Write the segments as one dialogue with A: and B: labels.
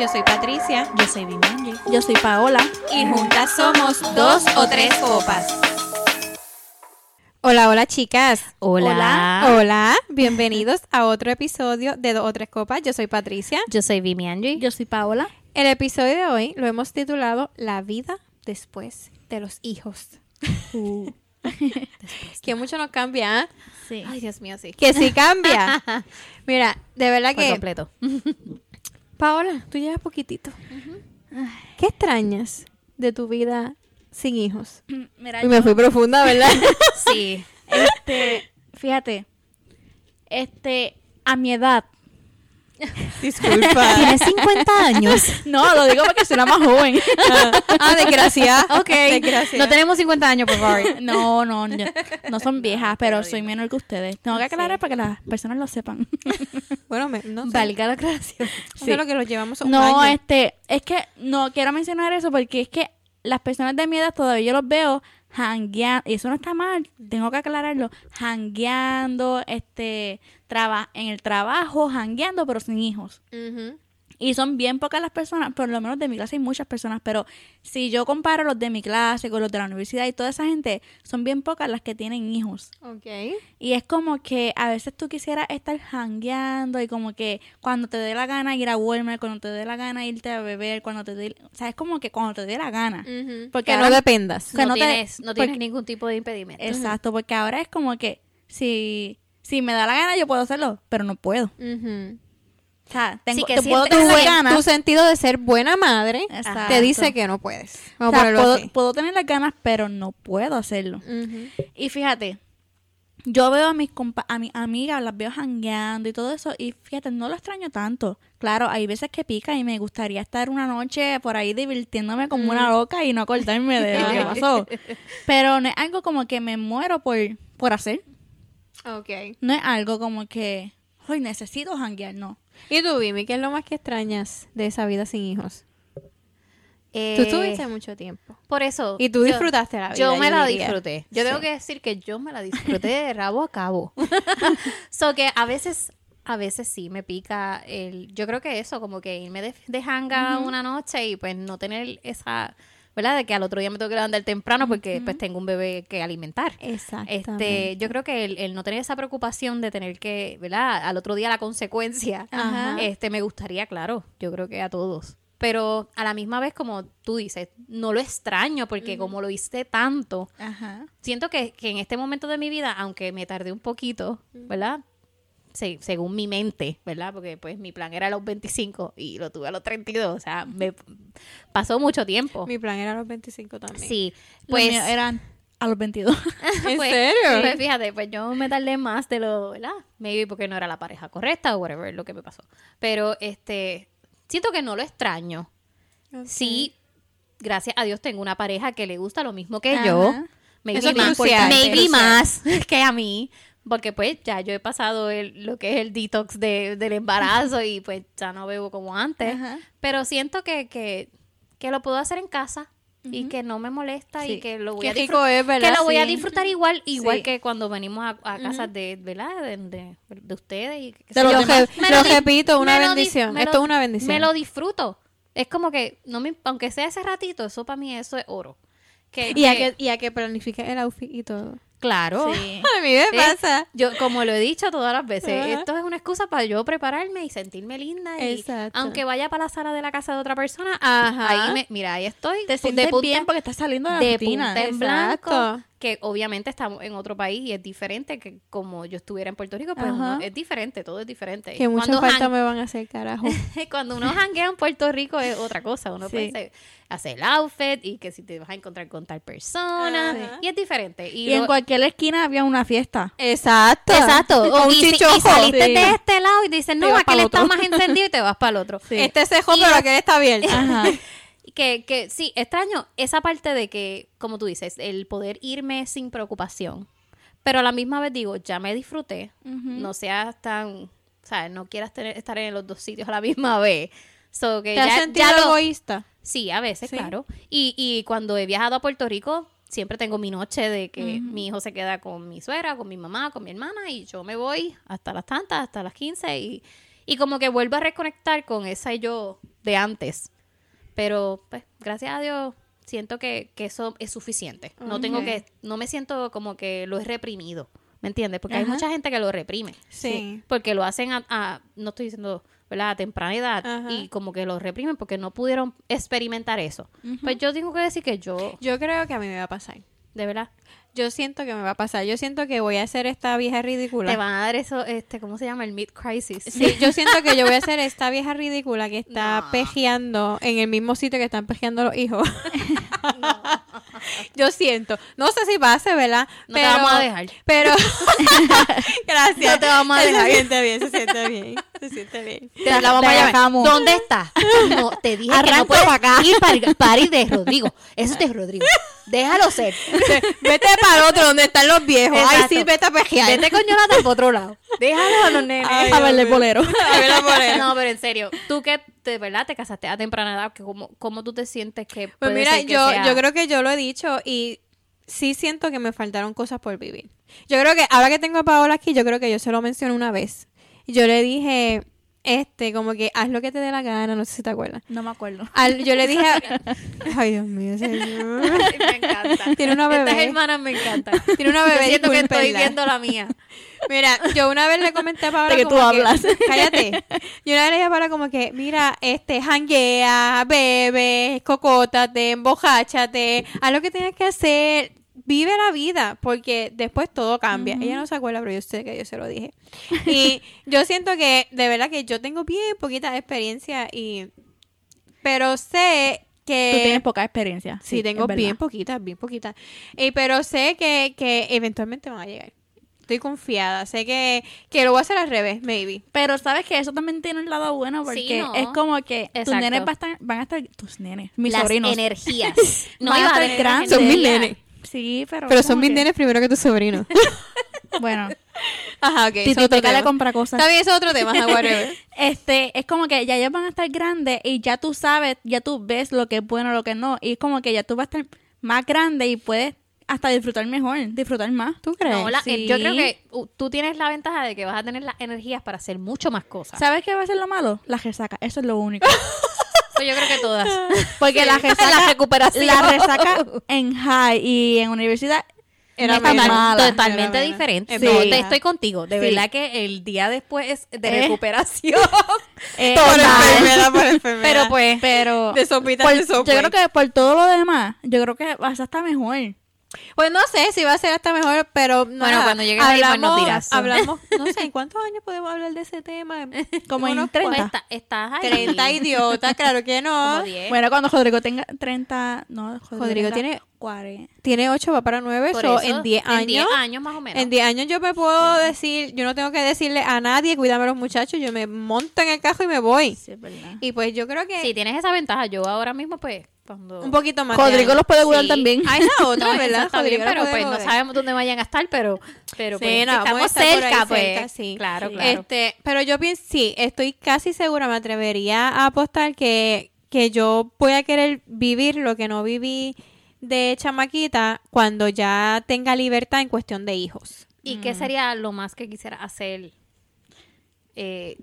A: Yo soy Patricia.
B: Yo soy Vimanji.
C: Yo soy Paola.
A: Y juntas somos dos o tres copas. Hola, hola chicas.
B: Hola.
A: Hola. Bienvenidos a otro episodio de Dos o Tres Copas. Yo soy Patricia.
B: Yo soy Vimianji.
C: Yo soy Paola.
A: El episodio de hoy lo hemos titulado La vida después de los hijos.
C: Uh.
A: Que mucho nos cambia, ¿ah?
C: Sí.
B: Ay, Dios mío, sí.
A: Que sí cambia. Mira, de verdad
B: Por
A: que...
B: completo.
A: Paola, tú llevas poquitito. ¿Qué extrañas de tu vida sin hijos?
C: Mira,
A: Y me
C: yo-
A: fui profunda, ¿verdad?
B: Sí.
C: este, fíjate, este, a mi edad.
A: Disculpa.
B: Tienes 50 años.
C: No, lo digo porque soy la más joven.
A: ah, desgracia.
B: Ok.
A: Desgracia.
B: No tenemos 50 años, por favor.
C: No, no, no, no son viejas, pero soy menor que ustedes. Tengo que aclarar para que las personas lo sepan.
A: Bueno, me, no sé.
B: Valga la aclaración.
A: Sé lo que lo llevamos a un
C: No,
A: año.
C: este, es que no quiero mencionar eso porque es que las personas de mi edad todavía yo los veo hangueando, y eso no está mal, tengo que aclararlo, hangueando, este, traba, en el trabajo, hangueando, pero sin hijos. Y son bien pocas las personas, por lo menos de mi clase hay muchas personas, pero si yo comparo los de mi clase con los de la universidad y toda esa gente, son bien pocas las que tienen hijos.
A: Ok.
C: Y es como que a veces tú quisieras estar hangueando y como que cuando te dé la gana ir a Walmart, cuando te dé la gana irte a beber, cuando te dé... O sea, es como que cuando te dé la gana.
A: Ujú.
C: Porque
A: que no dependas.
C: que
B: no,
C: no te-
B: tienes, no tienes
C: porque-
B: ningún tipo de impedimento.
C: Exacto, porque ahora es como que si, si me da la gana yo puedo hacerlo, pero no puedo. O sea, tengo,
B: Sí, que
C: te puedo
A: Tu,
C: las ganas.
A: tu sentido de ser buena madre
C: Exacto.
A: te dice que no puedes.
C: O sea, puedo, tener las ganas, pero no puedo hacerlo. Y fíjate, yo veo a mis compa a mis amigas, las veo jangueando y todo eso, y fíjate, no lo extraño tanto. Claro, hay veces que pica y me gustaría estar una noche por ahí divirtiéndome como una loca y no acordarme de lo que pasó. Pero no es algo como que me muero por, por hacer.
A: Ok.
C: No es algo como que, hoy necesito janguear, no.
A: ¿Y tú, Vimi, qué es lo más que extrañas de esa vida sin hijos?
B: Eh,
A: Tú estuviste mucho tiempo.
B: Por eso.
A: Y tú
B: yo-
A: disfrutaste la vida.
B: Yo me la
A: diría.
B: disfruté. Yo tengo que decir que yo me la disfruté de rabo a cabo. so que a veces, a veces sí me pica el. Yo creo que eso, como que irme de, de hanga una noche y pues no tener esa. ¿Verdad? De que al otro día me tengo que levantar temprano porque pues tengo un bebé que alimentar. Este, yo creo que el, el no tener esa preocupación de tener que, ¿verdad? Al otro día la consecuencia,
A: Ajá.
B: este, me gustaría, claro, yo creo que a todos. Pero a la misma vez, como tú dices, no lo extraño porque como lo hice tanto,
C: Ajá.
B: siento que, que en este momento de mi vida, aunque me tardé un poquito, ¿verdad? Se- según mi mente, ¿verdad? Porque pues mi plan era a los 25 y lo tuve a los 32, o sea, me pasó mucho tiempo.
A: Mi plan era a los 25 también.
B: Sí,
C: Pues eran a los 22.
A: ¿En
B: pues,
A: serio?
B: Pues fíjate, pues yo me tardé más de lo, ¿verdad? Maybe porque no era la pareja correcta o whatever, lo que me pasó. Pero este, siento que no lo extraño.
A: Ok.
B: Sí, gracias a Dios tengo una pareja que le gusta lo mismo que yo.
C: Ajá.
B: Maybe,
A: Eso es
B: más,
A: crucial,
B: maybe más que a mí. Porque pues ya yo he pasado el- lo que es el detox de, del embarazo y pues ya no bebo como antes.
C: Ajá.
B: Pero siento que, que, que lo puedo hacer en casa y que no me molesta y que lo voy
A: Qué
B: a disfrutar.
A: es.
B: Que lo voy a disfrutar igual, igual
A: Sí.
B: que cuando venimos a, a casas de, ¿verdad? De, de, de ustedes y.
A: Lo, repito, una bendición. Esto es una bendición.
B: Me lo disfruto. Es como que, no me, aunque sea ese ratito, eso para mí eso es oro. Que,
A: y, a
B: que-
A: y a que planifiques el outfit y todo.
B: Claro.
C: Sí.
A: A mí me pasa.
B: Yo, como lo he dicho todas las veces,
A: Ajá.
B: esto es una excusa para yo prepararme y sentirme linda. Y
A: Exacto.
B: aunque vaya para la sala de la casa de otra persona,
A: Ajá.
B: ahí me, mira, ahí estoy.
C: Te
B: de
C: sientes
B: punta-
C: bien porque estás saliendo de la
B: de
C: rutina.
B: punta en
A: Exacto.
B: blanco, que obviamente estamos en otro país y es diferente que como yo estuviera en Puerto Rico, pues es diferente, todo es diferente.
A: Que mucha
B: Cuando
A: falta me van a hacer, carajo.
B: cuando uno janguea en Puerto Rico es otra cosa. Uno
C: Sí.
B: puede hacer- el outfit y que si te vas a encontrar con tal persona.
A: Ajá.
B: Y es diferente. Y,
C: Y en cualquier esquina había una fiesta.
A: Exacto.
B: Exacto.
A: O un
B: y, y saliste
A: Sí.
B: de este lado y dices, no,
C: vas
B: aquel está más encendido y te vas para el otro.
A: Este cejo,
B: Y
A: pero aquel está abierto.
C: Ajá.
B: Que, que sí, extraño esa parte de que, como tú dices, el poder irme sin preocupación. Pero a la misma vez digo, ya me disfruté. No seas tan, o sea, no quieras tener, estar en los dos sitios a la misma vez. So, que
A: ¿Te has
B: ya,
A: sentido
B: ya lo-
A: egoísta?
B: Sí, a veces,
A: Sí.
B: claro. Y, y cuando he viajado a Puerto Rico, siempre tengo mi noche de que mi hijo se queda con mi suegra, con mi mamá, con mi hermana, y yo me voy hasta las tantas, hasta las 15, y, y como que vuelvo a reconectar con esa yo de antes. Pero, pues, gracias a Dios, siento que, que eso es suficiente. No tengo que, no me siento como que lo he reprimido. ¿Me entiendes? Porque hay mucha gente que lo reprime.
A: Sí.
B: Porque lo hacen a, a- no estoy diciendo, ¿verdad? A temprana edad.
A: Ajá.
B: Y como que lo reprimen porque no pudieron experimentar eso. Pues yo tengo que decir que yo,
A: Yo creo que a mí me va a pasar.
B: de verdad,
A: Yo siento que me va a pasar. Yo siento que voy a hacer esta vieja ridícula.
B: te van a dar eso, este, ¿cómo se llama? El mid crisis.
A: Sí, yo siento que yo voy a ser esta vieja ridícula que está
B: No.
A: pejeando en el mismo sitio que están pejeando los hijos. Yo siento. No sé si pase, ¿verdad?
B: No te vamos a dejar.
A: Pero. Gracias.
B: No te vamos a
A: Se
B: dejar.
A: siente bien, se siente bien. Se siente bien.
B: Te la vamos a llamar. ¿Dónde está? No, te dije que
C: Arranca
B: no puedes
C: acá.
B: ir para, para ir de Rodrigo. Eso es de Rodrigo. Déjalo ser.
A: Vete para el otro donde están los viejos. Ay, sí, vete a pejear.
B: Vete con Jonathan para otro lado. Déjalo a los nenes.
A: Ay,
C: a verle bolero.
A: A ver la bolera.
B: No, pero en serio, tú que de verdad te casaste a temprana edad, que cómo, cómo tú te sientes que
A: Pues
B: puede
A: mira,
B: ser que
A: yo,
B: sea-
A: yo creo que yo lo he dicho y sí siento que me faltaron cosas por vivir. Yo creo que ahora que tengo a Paola aquí, yo creo que yo se lo mencioné una vez. Yo le dije, este, como que haz lo que te dé la gana, no sé si te acuerdas.
C: No me acuerdo.
A: Al- yo le dije, a- ay Dios mío, señor.
B: Me encanta.
A: Tiene una
B: Estas
A: bebé.
B: hermanas me encantan.
A: Tiene una
B: Yo
A: bebé.
B: siento que estoy viendo la mía.
A: Mira, yo una vez le comenté a Paola
C: De que tú hablas.
A: cállate. Yo una vez le dije a Paola como que, mira, este, janguea, bebe, cocótate, embojáchate, haz lo que tienes que hacer, vive la vida, porque después todo cambia. Ella no se acuerda, pero yo sé que yo se lo dije. Y yo siento que, de verdad que yo tengo bien poquita experiencia y, pero sé que...
C: Tú tienes poca experiencia.
A: Sí, tengo bien poquitas, bien poquitas. Y, pero sé que, que eventualmente van a llegar. Estoy confiada. Sé que, que lo voy a hacer al revés, maybe.
C: Pero sabes que eso también tiene un lado bueno porque
B: Sí, ¿no?
C: es como que tus nenes van a estar, van a estar tus nenes, mis
B: Las
C: sobrinos.
B: energías.
C: Van a
B: iba
C: estar grandes.
A: Son mis nenes.
C: Sí, pero
A: Pero son mis
C: que-
A: nenes primero que tus sobrinos.
C: Bueno,
A: Ajá, ok. otro
C: toca le compra cosas.
A: Está bien, eso es otro tema.
C: Este, es como que ya ellos van a estar grandes y ya tú sabes, ya tú ves lo que es bueno, lo que no. Y es como que ya tú vas a estar más grande y puedes hasta disfrutar mejor, disfrutar más.
A: ¿Tú crees?
B: No, la-
C: Sí.
B: Yo creo que uh, tú tienes la ventaja de que vas a tener las energías para hacer mucho más cosas.
C: ¿Sabes qué va a ser lo malo? La resaca, eso es lo único.
B: Pues yo creo que todas.
C: Porque la resaca,
B: La recuperación.
C: la resaca en high y en universidad
A: Era
C: mala.
B: Totalmente
A: Era
B: diferente. No, te estoy contigo. De
C: Sí.
B: verdad que el día después de
C: Eh.
B: recuperación.
C: Eh,
A: Por
C: total.
A: enfermedad, por enfermedad.
B: Pero pues.
C: Pero
A: De sopita
C: por-
A: de
C: yo creo que por todo lo demás, yo creo que vas a estar mejor.
A: Pues no sé si va a ser hasta mejor, pero no.
B: Bueno, cuando llegues ahí, pues, nos dirás.
A: Hablamos, no sé, ¿en cuántos años podemos hablar de ese tema?
C: Como en
A: Unos
C: 30.
B: pues, está- estás ahí.
A: 30 idiotas, claro que no.
B: Como 10.
C: Bueno, cuando Rodrigo tenga 30, no,
A: Rodrigo
C: tenga
A: tiene-
C: 40.
A: Tiene 8, va para 9,
B: Por
A: so,
B: eso,
A: en 10
B: En
A: años.
B: 10 años más o menos.
A: En 10 años yo me puedo decir, yo no tengo que decirle a nadie, cuídame a los muchachos, yo me monto en el cajo y me voy.
C: Sí, es verdad.
A: Y pues yo creo que
B: Sí, tienes esa ventaja. Yo ahora mismo, pues, cuando.
A: un poquito más.
C: Rodrigo los puede cuidar
B: Sí.
C: también.
A: Ah, esa otra,
B: No,
A: ¿verdad?
B: pero pues no sabemos dónde vayan a estar, pero, pero
A: Sí,
B: pues,
A: no,
B: estamos
A: estar
B: cerca, pues.
A: cerca, sí.
B: Claro,
C: Sí.
B: claro.
A: Este, pero yo pienso, sí, estoy casi segura, me atrevería a apostar que, que yo voy a querer vivir lo que no viví de chamaquita cuando ya tenga libertad en cuestión de hijos.
B: ¿Y qué sería lo más que quisiera hacer? Eh,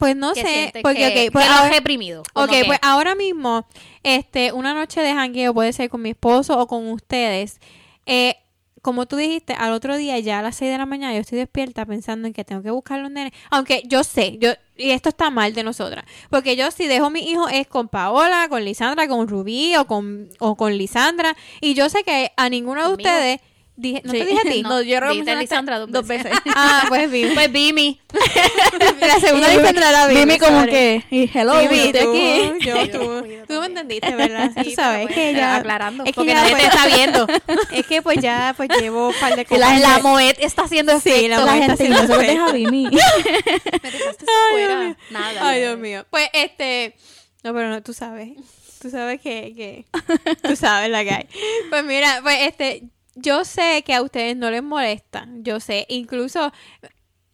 A: Pues no
B: que
A: sé, porque,
B: que,
A: ok, pues
B: que lo
A: ahora-
B: has reprimido.
A: Ok, pues ahora mismo, este, una noche de jangueo puede ser con mi esposo o con ustedes. Eh, como tú dijiste, al otro día ya a las 6 de la mañana yo estoy despierta pensando en que tengo que buscar los nenes. Aunque yo sé, yo y esto está mal de nosotras. Porque yo si dejo a mi hijo es con Paola, con Lisandra, con Rubí o con, o con Lisandra. Y yo sé que a ninguno de
B: Conmigo.
A: ustedes... Dije, ¿No
C: Sí.
A: te dije a ti?
C: No, yo creo que
B: Lisandra dos
C: dos
B: veces.
A: Ah, pues Vimi.
B: Pues Vimi.
A: la segunda
C: Y
A: Lisandra era Vimi.
C: Dime como que, y hello,
A: Vimi,
C: yo aquí.
A: yo, tú, tú me entendiste, ¿verdad?
B: Sí,
A: tú sabes
B: pues,
A: que ya...
B: aclarando,
A: es que
B: porque
A: ya,
B: nadie
A: pues,
B: te está viendo.
A: Es que pues ya pues llevo un par de cosas.
C: la-
B: La Moet está haciendo efecto.
A: Sí, la
C: La gente
A: haciendo
C: no se lo deja a Vimi.
B: Me dejaste fuera. Nada.
A: Ay, Dios mío. Pues este... No, pero no, tú sabes. Tú sabes que... que tú sabes la que hay. Pues mira, pues este... Yo sé que a ustedes no les molesta. Yo sé. Incluso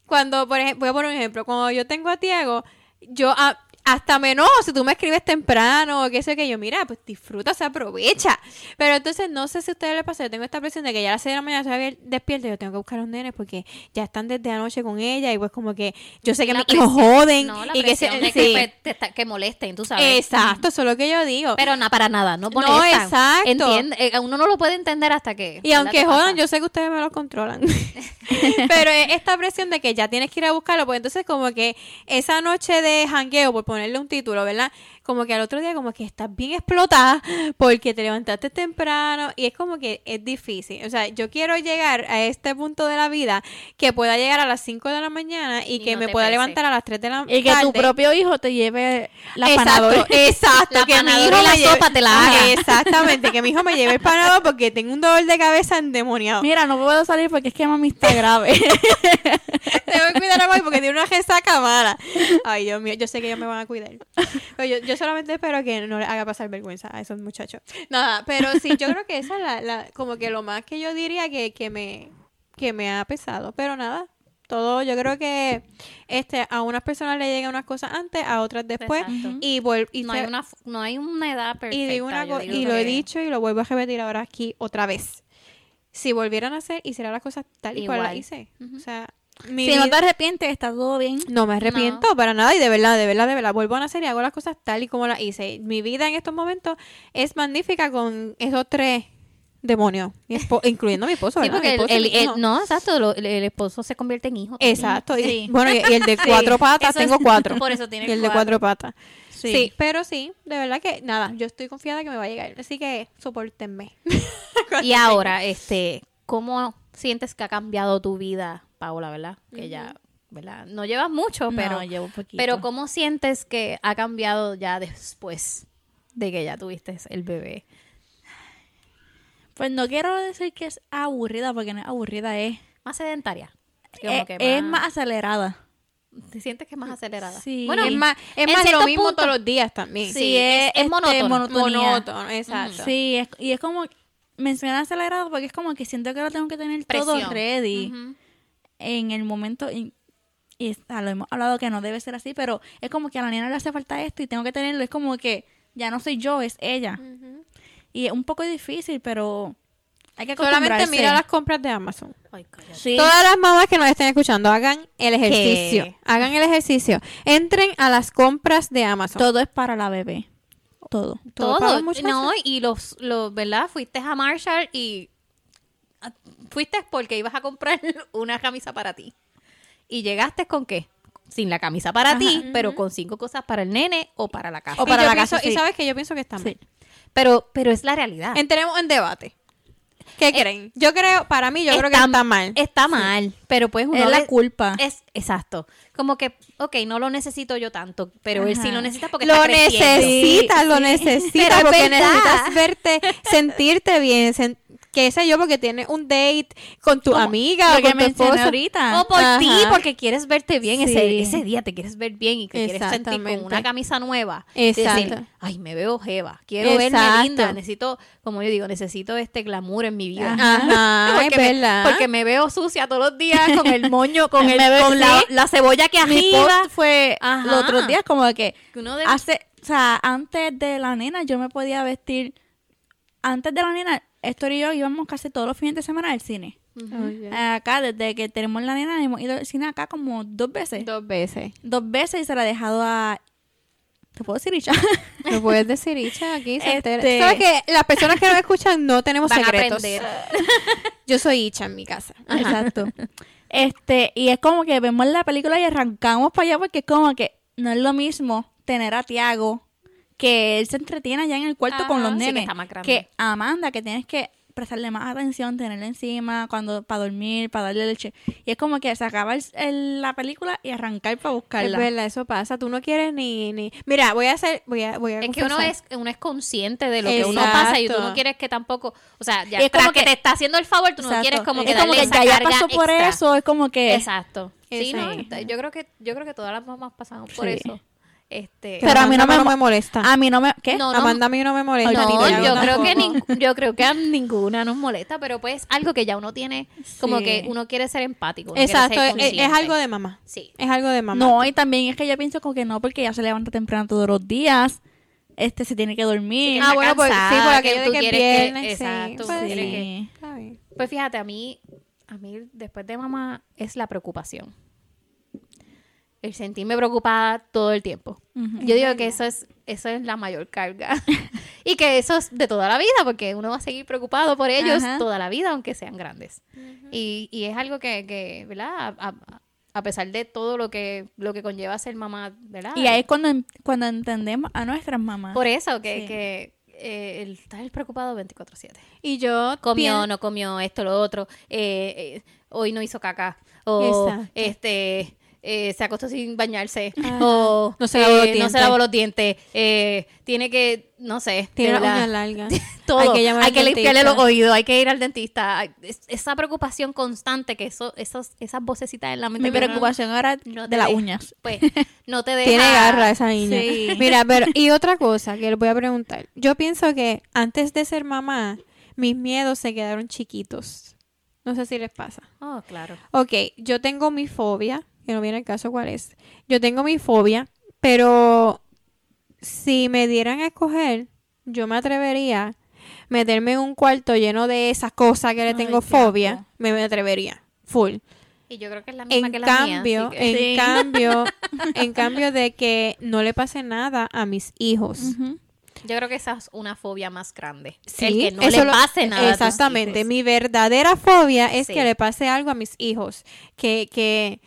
A: cuando, por ejemplo, voy a poner un ejemplo. Cuando yo tengo a Tiago, yo... A, hasta menos si tú me escribes temprano o qué sé que yo, mira, pues disfruta, se aprovecha. Pero entonces no sé si a ustedes les pasa, yo tengo esta presión de que ya a las 6 de la mañana estoy despierta y yo tengo que buscar a los nenes porque ya están desde anoche con ella y pues como que yo sé que
B: La
A: mis hijos
B: presión-
A: joden
B: no, la
A: y que se, sí.
B: que, pues, te está- que molesten, tú sabes.
A: Exacto, eso es lo que yo digo.
B: Pero no, para nada, no
A: No,
B: molestan.
A: exacto.
B: Entiende, eh, uno no lo puede entender hasta que...
A: Y aunque jodan, yo sé que ustedes me lo controlan. Pero es esta presión de que ya tienes que ir a buscarlo, pues entonces como que esa noche de jangueo, por ponerle un título, ¿verdad? Como que al otro día como que estás bien explotada porque te levantaste temprano y es como que es difícil. O sea, yo quiero llegar a este punto de la vida que pueda llegar a las 5 de la mañana y,
B: Y
A: que
B: no
A: me
B: te
A: pueda
B: pese.
A: levantar a las 3 de la
C: Y que tu propio hijo te lleve la
A: exacto,
C: panadol.
A: exacto,
B: La
A: que mi hijo
B: y la
A: me lleve-
B: sopa te la haga.
A: Exactamente, que mi hijo me lleve el panador porque tengo un dolor de cabeza endemoniado.
C: Mira, no puedo salir porque es que mami está grave.
A: Tengo que cuidar a Mami porque tiene una resaca mala. Ay, Dios mío, yo sé que ellos me van a cuidar. Pero yo, yo solamente espero que no les haga pasar vergüenza a esos muchachos. Nada, pero sí, yo creo que esa es la, la- como que lo más que yo diría que, que me, que me ha pesado. Pero nada, todo, yo creo que este, a unas personas le llegan unas cosas antes, a otras después.
B: Exacto.
A: Y, y
B: no, hay una, no hay una edad perfecta.
A: y digo una
B: digo
A: y lo he dicho y lo vuelvo a repetir ahora aquí otra vez. Si volvieran a hacer, hiciera las cosas tal y cual las
B: Igual.
A: hice. O sea, mi
C: si no
A: vida-
C: te arrepientes, está todo bien.
A: no me arrepiento para nada y de verdad, de verdad, de verdad, vuelvo a nacer y hago las cosas tal y como las hice. Mi vida en estos momentos es magnífica con esos tres demonios, mi incluyendo a mi esposo,
B: Sí,
A: ¿verdad?
B: porque el, el- no, exacto, lo- el, esposo se convierte en hijo.
A: Exacto, y-
C: Sí.
A: bueno, y, y el de cuatro patas,
B: Eso
A: tengo cuatro.
B: por eso tiene
A: Y el de
B: cuatro.
A: cuatro patas. Sí.
C: Sí.
A: pero sí, de verdad que nada, yo estoy confiada que me va a llegar, así que soportenme.
B: Y ahora, este, ¿cómo sientes que ha cambiado tu vida, Paola, verdad? Que ya, ¿verdad? No llevas mucho, pero,
C: no, llevo poquito.
B: pero ¿cómo sientes que ha cambiado ya después de que ya tuviste el bebé?
C: Pues no quiero decir que es aburrida, porque no es aburrida, es,
B: Más sedentaria. Como
C: es,
B: que
C: es más acelerada.
B: ¿Te sientes que es más acelerada?
C: Sí.
B: Bueno,
A: es más, es más lo mismo
B: punto-
A: todos los días también.
B: Sí, es- es monótono.
C: monotonía.
A: monótono, exacto.
C: Sí, es- y es como, menciona acelerado porque es como que siento que lo tengo que tener todo ready
B: Ujú.
C: En el momento. Y, y está, lo hemos hablado que no debe ser así, pero es como que a la nena le hace falta esto y tengo que tenerlo. Es como que ya no soy yo, es ella. Y es un poco difícil, pero hay que
A: Solamente mira las compras de Amazon.
B: Ay, cállate.
C: Sí.
A: Todas las mamás que nos estén escuchando, hagan el ejercicio.
B: ¿Qué?
A: Hagan el ejercicio. Entren a las compras de Amazon.
C: Todo es para la bebé. Todo.
A: Todo para
B: Todo, no, y los, los, ¿verdad? Fuiste a Marshall y fuiste porque ibas a comprar una camisa para ti. Y llegaste con qué? Sin la camisa para
C: Ajá.
B: ti, pero con cinco cosas para el nene o para la casa.
C: O
A: Y
C: para
A: yo
C: la
A: pienso-
C: casa,
A: Y
C: sí.
A: sabes que yo pienso que está mal.
C: Sí.
B: Pero, pero es la realidad.
A: Entremos en debate. ¿Qué creen? Yo creo, para mí, yo creo que está mal.
B: Está mal, pero pues uno
C: Es la culpa.
B: Es exacto. Como que, ok, no lo necesito yo tanto, pero él sí
C: Ajá.
B: lo necesita porque
A: lo
B: está creciendo.
A: necesitas,
C: Sí,
A: lo
C: sí.
A: necesitas
B: Pero es
A: porque
B: verdad.
A: necesitas verte, sentirte bien, sen- qué sé yo, porque tienes un date con tu
C: Como
A: amiga o
C: que
A: con tu esposo.
C: ahorita.
B: O por ti, porque quieres verte bien ese,
C: Sí.
B: ese día, te quieres ver bien y que quieres sentir con una camisa nueva.
A: Exacto.
B: decir, ay, me veo jeva, quiero verme
A: Exacto.
B: linda, necesito, como yo digo, necesito este glamour en mi vida.
A: Ajá, es
B: porque, me,
A: verdad.
B: porque me veo sucia todos los días con el moño, con, el,
C: Me veo-
B: con la,
C: sí.
B: la cebolla que
C: Mi
B: arriba.
C: post fue
B: Ajá.
C: los otros días como que
B: Que uno debe-
C: hace, o sea, antes de la nena yo me podía vestir, antes de la nena, Héctor y yo íbamos casi todos los fines de semana al cine.
A: Oye.
C: Acá, desde que tenemos la nena, hemos ido al cine acá como dos veces.
A: Dos veces.
C: Dos veces y se la he dejado a... ¿Te puedo decir, Icha?
A: Lo puedes decir, Icha, aquí se.
C: Este-
A: ¿Sabes que las personas que nos escuchan no tenemos
B: Van
A: secretos? Yo soy Icha en mi casa.
C: Exacto. Este, y es como que vemos la película y arrancamos para allá porque es como que no es lo mismo tener a Tiago que él se entretiene allá en el cuarto con los
B: sí, que
C: nenes.
B: está más grande.
C: que Amanda, que tienes que prestarle más atención, tenerla encima cuando para dormir, para darle leche. Y es como que se acaba el- el- la película y arrancar para
A: Es
C: buscarla.
A: verdad, eso pasa. Tú no quieres ni... ni... Mira, voy a hacer... Voy a, voy a
B: Es que uno es, uno es consciente de lo que uno pasa y tú no quieres que tampoco, o sea, ya
C: es como
B: que,
C: que-
B: te está haciendo el favor, tú no quieres como
C: es
B: que
C: como
B: darle
C: que
B: esa
C: ya, pasó por
B: extra.
C: eso, es como que...
B: Exacto. Sí, no,
A: es.
B: Yo creo que yo creo que todas las mamás pasamos por
C: Sí.
B: eso. Este,
C: Pero a mí no me
A: me molesta.
C: A mí no me... ¿Qué?
B: No, no.
A: Amanda a mí no me molesta.
B: No, yo creo, que nin- yo creo que a ninguna nos molesta, pero pues algo que ya uno tiene, como
C: Sí.
B: que uno quiere ser empático. uno
A: Exacto,
B: ser
A: es, algo de mamá.
B: Sí.
A: Es algo de mamá.
C: No, y también es que yo pienso como que no, porque ella se levanta temprano todos los días. Este, se tiene que dormir.
A: Ah, bueno, pues, sí, por aquello de
B: tú
A: que
B: quieres que-
A: viernes,
B: exacto,
A: pues,
B: quieres que-. Pues fíjate, a mí, a mí después de mamá es la preocupación. El sentirme preocupada todo el tiempo. Yo digo que eso es, eso es la mayor carga. y que eso es de toda la vida, porque uno va a seguir preocupado por ellos
C: Ajá.
B: toda la vida, aunque sean grandes. y, y es algo que, que ¿verdad? A, a- a pesar de todo lo que, lo que conlleva ser mamá, ¿verdad?
C: Y ahí es cuando, cuando entendemos a nuestras mamás.
B: Por eso, que,
C: Sí.
B: que eh, el estar preocupado 24-7.
A: Y yo
B: Comió, no comió, esto, lo otro. eh, eh, hoy no hizo caca. O
A: Exacto.
B: este eh, se acostó sin bañarse.
A: Ajá.
B: O
A: No se lavó los
B: eh, no
A: dientes.
B: se lavó los dientes. eh, tiene que, no sé.
A: Tiene
B: verdad,
A: uñas largas.
B: todo.
A: Hay
B: Hay
A: que
B: que,
A: llamar al
B: limpiarle los oídos, hay que ir al dentista. Es- esa preocupación constante que eso, esos, esas vocecitas en la mente.
C: Mi
B: que
C: preocupación ahora
B: no
C: de las uñas.
B: Pues no te deja.
A: Tiene garra esa niña.
C: Sí.
A: Mira, pero, y otra cosa que les voy a preguntar. Yo pienso que antes de ser mamá, mis miedos se quedaron chiquitos. No sé si les pasa.
B: Oh, claro.
A: Ok, yo tengo mi fobia, que no viene el caso cuál es. Yo tengo mi fobia, pero si me dieran a escoger, yo me atrevería a meterme en un cuarto lleno de esas cosas que le tengo fobia, me, me atrevería, full.
B: Y yo creo que es la misma
A: En
B: que la
A: cambio,
B: mía. que-
A: en
C: Sí.
A: cambio, en cambio de que no le pase nada a mis hijos.
B: Yo creo que esa es una fobia más grande.
A: Sí,
B: el que no le
A: lo-
B: pase nada. a tus
A: Exactamente.
B: hijos.
A: Mi verdadera fobia es
B: Sí.
A: que le pase algo a mis hijos. Que, que,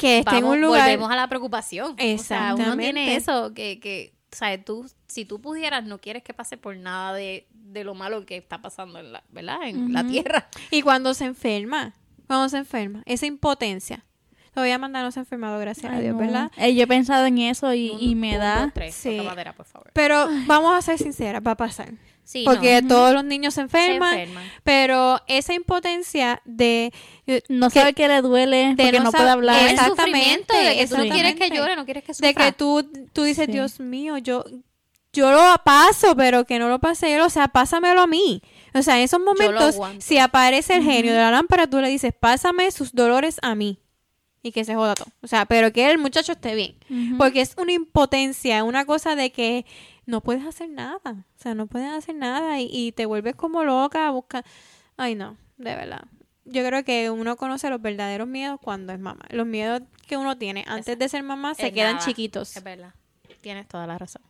A: que esté en un lugar.
B: Volvemos a la preocupación. O sea, uno
A: Exactamente.
B: tiene eso que, que o sea, tú, si tú pudieras, no quieres que pase por nada de, de lo malo que está pasando en la, ¿verdad? En la tierra.
A: Y cuando se enferma, cuando se enferma, esa impotencia. Todavía Amanda no se ha enfermado, gracias a Dios,
C: no.
A: ¿verdad?
C: Eh, yo he pensado en eso y, y me
B: un,
C: da...
B: dos, tres.
A: Sí.
B: Toca madera, por favor.
A: Pero vamos a ser sinceras, va a pasar.
B: Sí,
A: Porque
B: no.
A: todos los niños se
B: Se
A: enferman, pero esa impotencia de...
C: No
A: que-
C: sabe que le duele
A: de
C: porque
A: no
C: no, puede hablar.
B: El sufrimiento de que tú no quieres que llore, no quieres que
A: de
B: sufra.
A: que tú, tú dices,
C: Sí.
A: Dios mío, yo, yo lo paso, pero que no lo pase él, o sea, pásamelo a mí. O sea, en esos momentos, si aparece el genio de la lámpara, tú le dices, pásame sus dolores a mí. Y que se joda todo. O sea, pero que el muchacho esté bien. Porque es una impotencia, una cosa de que no puedes hacer nada. O sea, no puedes hacer nada y, y te vuelves como loca, busca. Ay, no, de verdad. Yo creo que uno conoce los verdaderos miedos cuando es mamá. Los miedos que uno tiene antes de ser mamá se
B: Es
A: quedan
B: nada.
A: chiquitos.
B: Es verdad. Tienes toda la razón.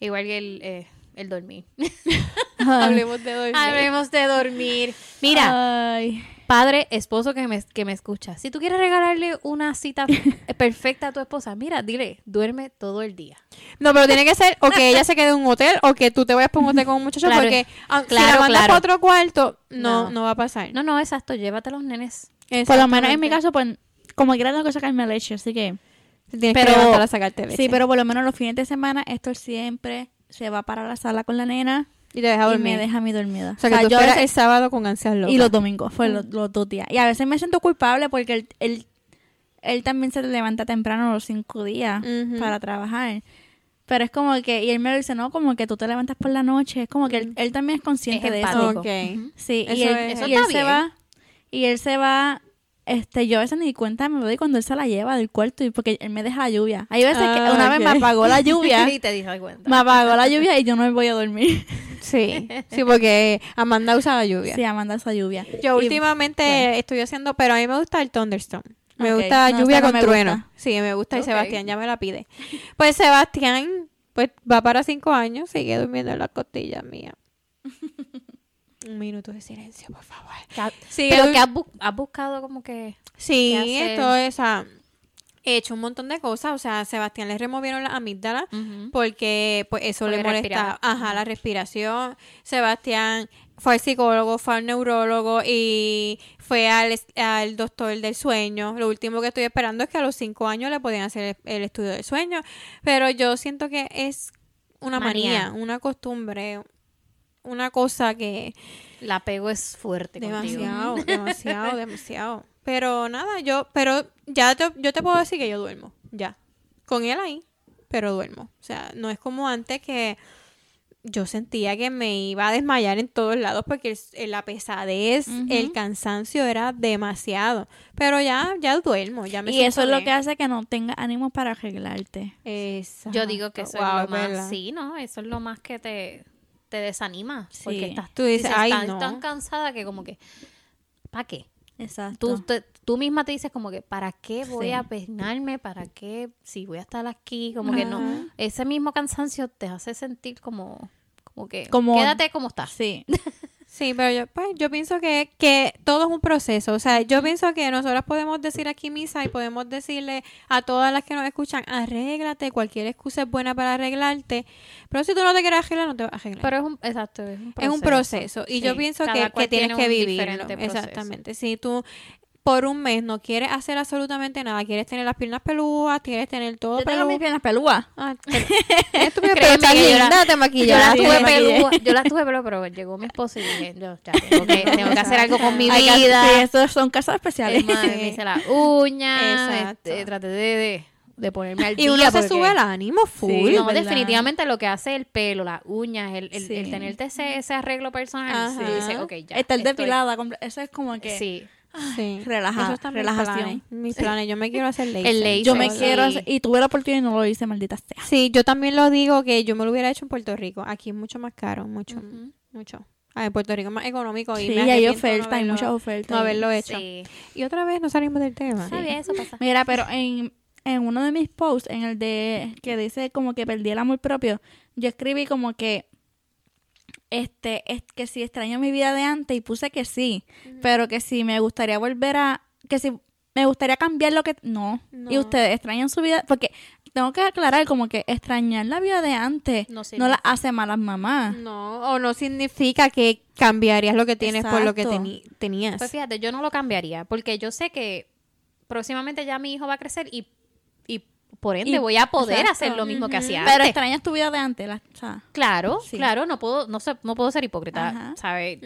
B: Igual que el, eh, el dormir.
A: Hablemos de dormir.
B: Hablemos de dormir. Mira,
C: Ay.
B: padre, esposo que me, que me escucha, si tú quieres regalarle una cita perfecta a tu esposa, mira, dile, duerme todo el día.
A: No, pero tiene que ser o que ella se quede en un hotel o que tú te vayas para un hotel con un muchacho
B: Claro,
A: porque ah, si
B: claro,
A: la mandas
B: claro.
A: para otro cuarto, no,
B: No.
A: no, va a pasar.
B: No, no, exacto, llévate a los nenes.
C: Por lo menos en mi caso, pues, como quiera tengo que sacarme leche, así que...
A: Tienes
C: pero-
A: que levantar a sacarte leche.
C: Sí, pero por lo menos los fines de semana, esto siempre se va para la sala con la nena
A: Y te deja
C: y
A: dormir.
C: me deja a mí dormida.
A: O sea, que tú
C: yo veces-
A: el sábado con ansias locas.
C: Y los domingos, fue los, los dos días. Y a veces me siento culpable porque él, él, él también se levanta temprano los cinco días para trabajar. Pero es como que, y él me lo dice, no, como que tú te levantas por la noche. Es como que él, él también es consciente
B: Es
C: de eso.
A: Ok.
C: Sí, y
A: Eso
C: él,
A: es-
B: eso
C: y
B: está
C: él se va, y él se va, este, yo a veces ni cuenta me doy cuando él se la lleva del cuarto y porque él me deja la lluvia. Hay veces que
A: Ah,
C: una vez me apagó la lluvia,
B: Y te diste cuenta.
C: me apagó la lluvia y yo no me voy a dormir.
A: Sí, sí, porque Amanda usa la lluvia.
C: Sí, Amanda esa lluvia.
A: Yo
C: Y-
A: últimamente
C: bueno.
A: estoy haciendo, pero a mí me gusta el thunderstorm. Me gusta la
C: no,
A: lluvia
C: no
A: con trueno.
C: gusta.
A: Sí, me gusta y. Sebastián ya me la pide. Pues Sebastián, pues va para cinco años, sigue durmiendo en las costillas mías. Un minuto de silencio, por favor.
B: Pero que has, bu- has buscado como que...
A: Sí, esto es, ah, he hecho un montón de cosas. O sea, a Sebastián le removieron la amígdala porque pues eso
B: Porque
A: le molesta, ajá, la respiración. Sebastián fue al psicólogo, fue al neurólogo y fue al, al doctor del sueño. Lo último que estoy esperando es que a los cinco años le podían hacer el, el estudio del sueño, pero yo siento que es una manía,
B: Manía.
A: una costumbre, una cosa que
B: El apego es fuerte contigo.
A: demasiado, demasiado, demasiado. Pero nada, yo, pero ya te- yo te puedo decir que yo duermo, ya, con él ahí. pero duermo. O sea, no es como antes que yo sentía que me iba a desmayar en todos lados porque el- el- la pesadez, el cansancio era demasiado. Pero ya, ya duermo, ya me
C: Y eso es lo que hace que no tengas ánimo para arreglarte.
A: Exacto.
B: Yo digo que eso
A: Wow,
B: es lo más, sí, ¿no? Eso es lo más que te, te desanima.
C: Sí.
B: Porque estás,
A: Tú dices, "Ay,
B: estás
A: no".
B: tan cansada que como que, ¿para qué?
C: Exacto.
B: Tú, te- tú misma te dices como que, ¿para qué voy
C: Sí.
B: a peinarme? ¿Para qué? Si voy a estar aquí, como que no. Ese mismo cansancio te hace sentir como, como que,
C: Como-
B: quédate como estás.
C: Sí.
A: Sí, pero yo, pues, yo pienso que, que todo es un proceso. O sea, yo pienso que nosotras podemos decir aquí misa y podemos decirle a todas las que nos escuchan, arréglate, cualquier excusa es buena para arreglarte. Pero si tú no te quieres arreglar, no te vas a arreglar.
B: Pero es un, exacto, es un proceso.
A: es un proceso. Y yo pienso que, que tienes
B: tiene
A: que vivirlo. Exactamente. Si tú por un mes no quieres hacer absolutamente nada, quieres tener las piernas peludas, quieres tener todo
C: Yo tengo mis piernas pelúas.
A: Ah, pero- pero estás
B: yo
A: linda, te
B: Yo
A: maquillaste.
B: las tuve pelúa, yo las tuve pelúa, pero llegó mi esposo y dije, yo ya tengo que, tengo que hacer algo con mi vida.
C: Sí, estos son casos especiales.
B: Es más, me hice las uñas, este, traté de, de, de ponerme al
A: Y
B: día.
A: uno se
B: porque-
A: sube el ánimo full.
C: Sí,
B: No,
C: ¿verdad?
B: definitivamente lo que hace el pelo, las uñas, el, el,
C: Sí.
B: el tenerte ese, ese arreglo personal, sí, dice, ok, ya.
C: Estar
B: estoy-
C: depilada. Eso es como que...
B: Sí.
A: Sí.
C: Relaja-
A: Eso está en mis
C: relajación.
A: planes, Mis planes. Yo me quiero hacer laser.
B: El laser.
C: Yo me
B: Sí.
C: quiero hacer... Y tuve la oportunidad y no lo hice, maldita sea.
A: Sí, yo también lo digo que yo me lo hubiera hecho en Puerto Rico. Aquí es mucho más caro, mucho, mucho. Ah, en Puerto Rico es más económico y
C: Sí,
A: me
C: hay ofertas,
A: no
C: hay muchas ofertas.
A: No haberlo hecho.
B: Sí.
A: Y otra vez no salimos del tema.
B: Eso pasa.
C: Mira, pero en, en uno de mis posts, en el de que dice como que perdí el amor propio, yo escribí como que este es que si extraño mi vida de antes y puse que sí, pero que si me gustaría volver a que si me gustaría cambiar lo que no.
A: No.
C: Y ustedes extrañan su vida porque tengo que aclarar como que extrañar la vida de antes
B: No
C: no, la hace malas mamás.
A: No, o no significa que cambiarías lo que tienes por lo que tenías.
B: Pues fíjate, yo no lo cambiaría, porque yo sé que próximamente ya mi hijo va a crecer y, y por ende
C: Y-
B: voy a poder
C: exacto.
B: hacer lo mismo que hacía
C: Pero
B: antes.
C: extrañas tu vida de antes, la- o sea,
B: Claro,
C: Sí.
B: claro, no puedo, no sé, no puedo ser hipócrita,
C: Ajá.
B: ¿sabes?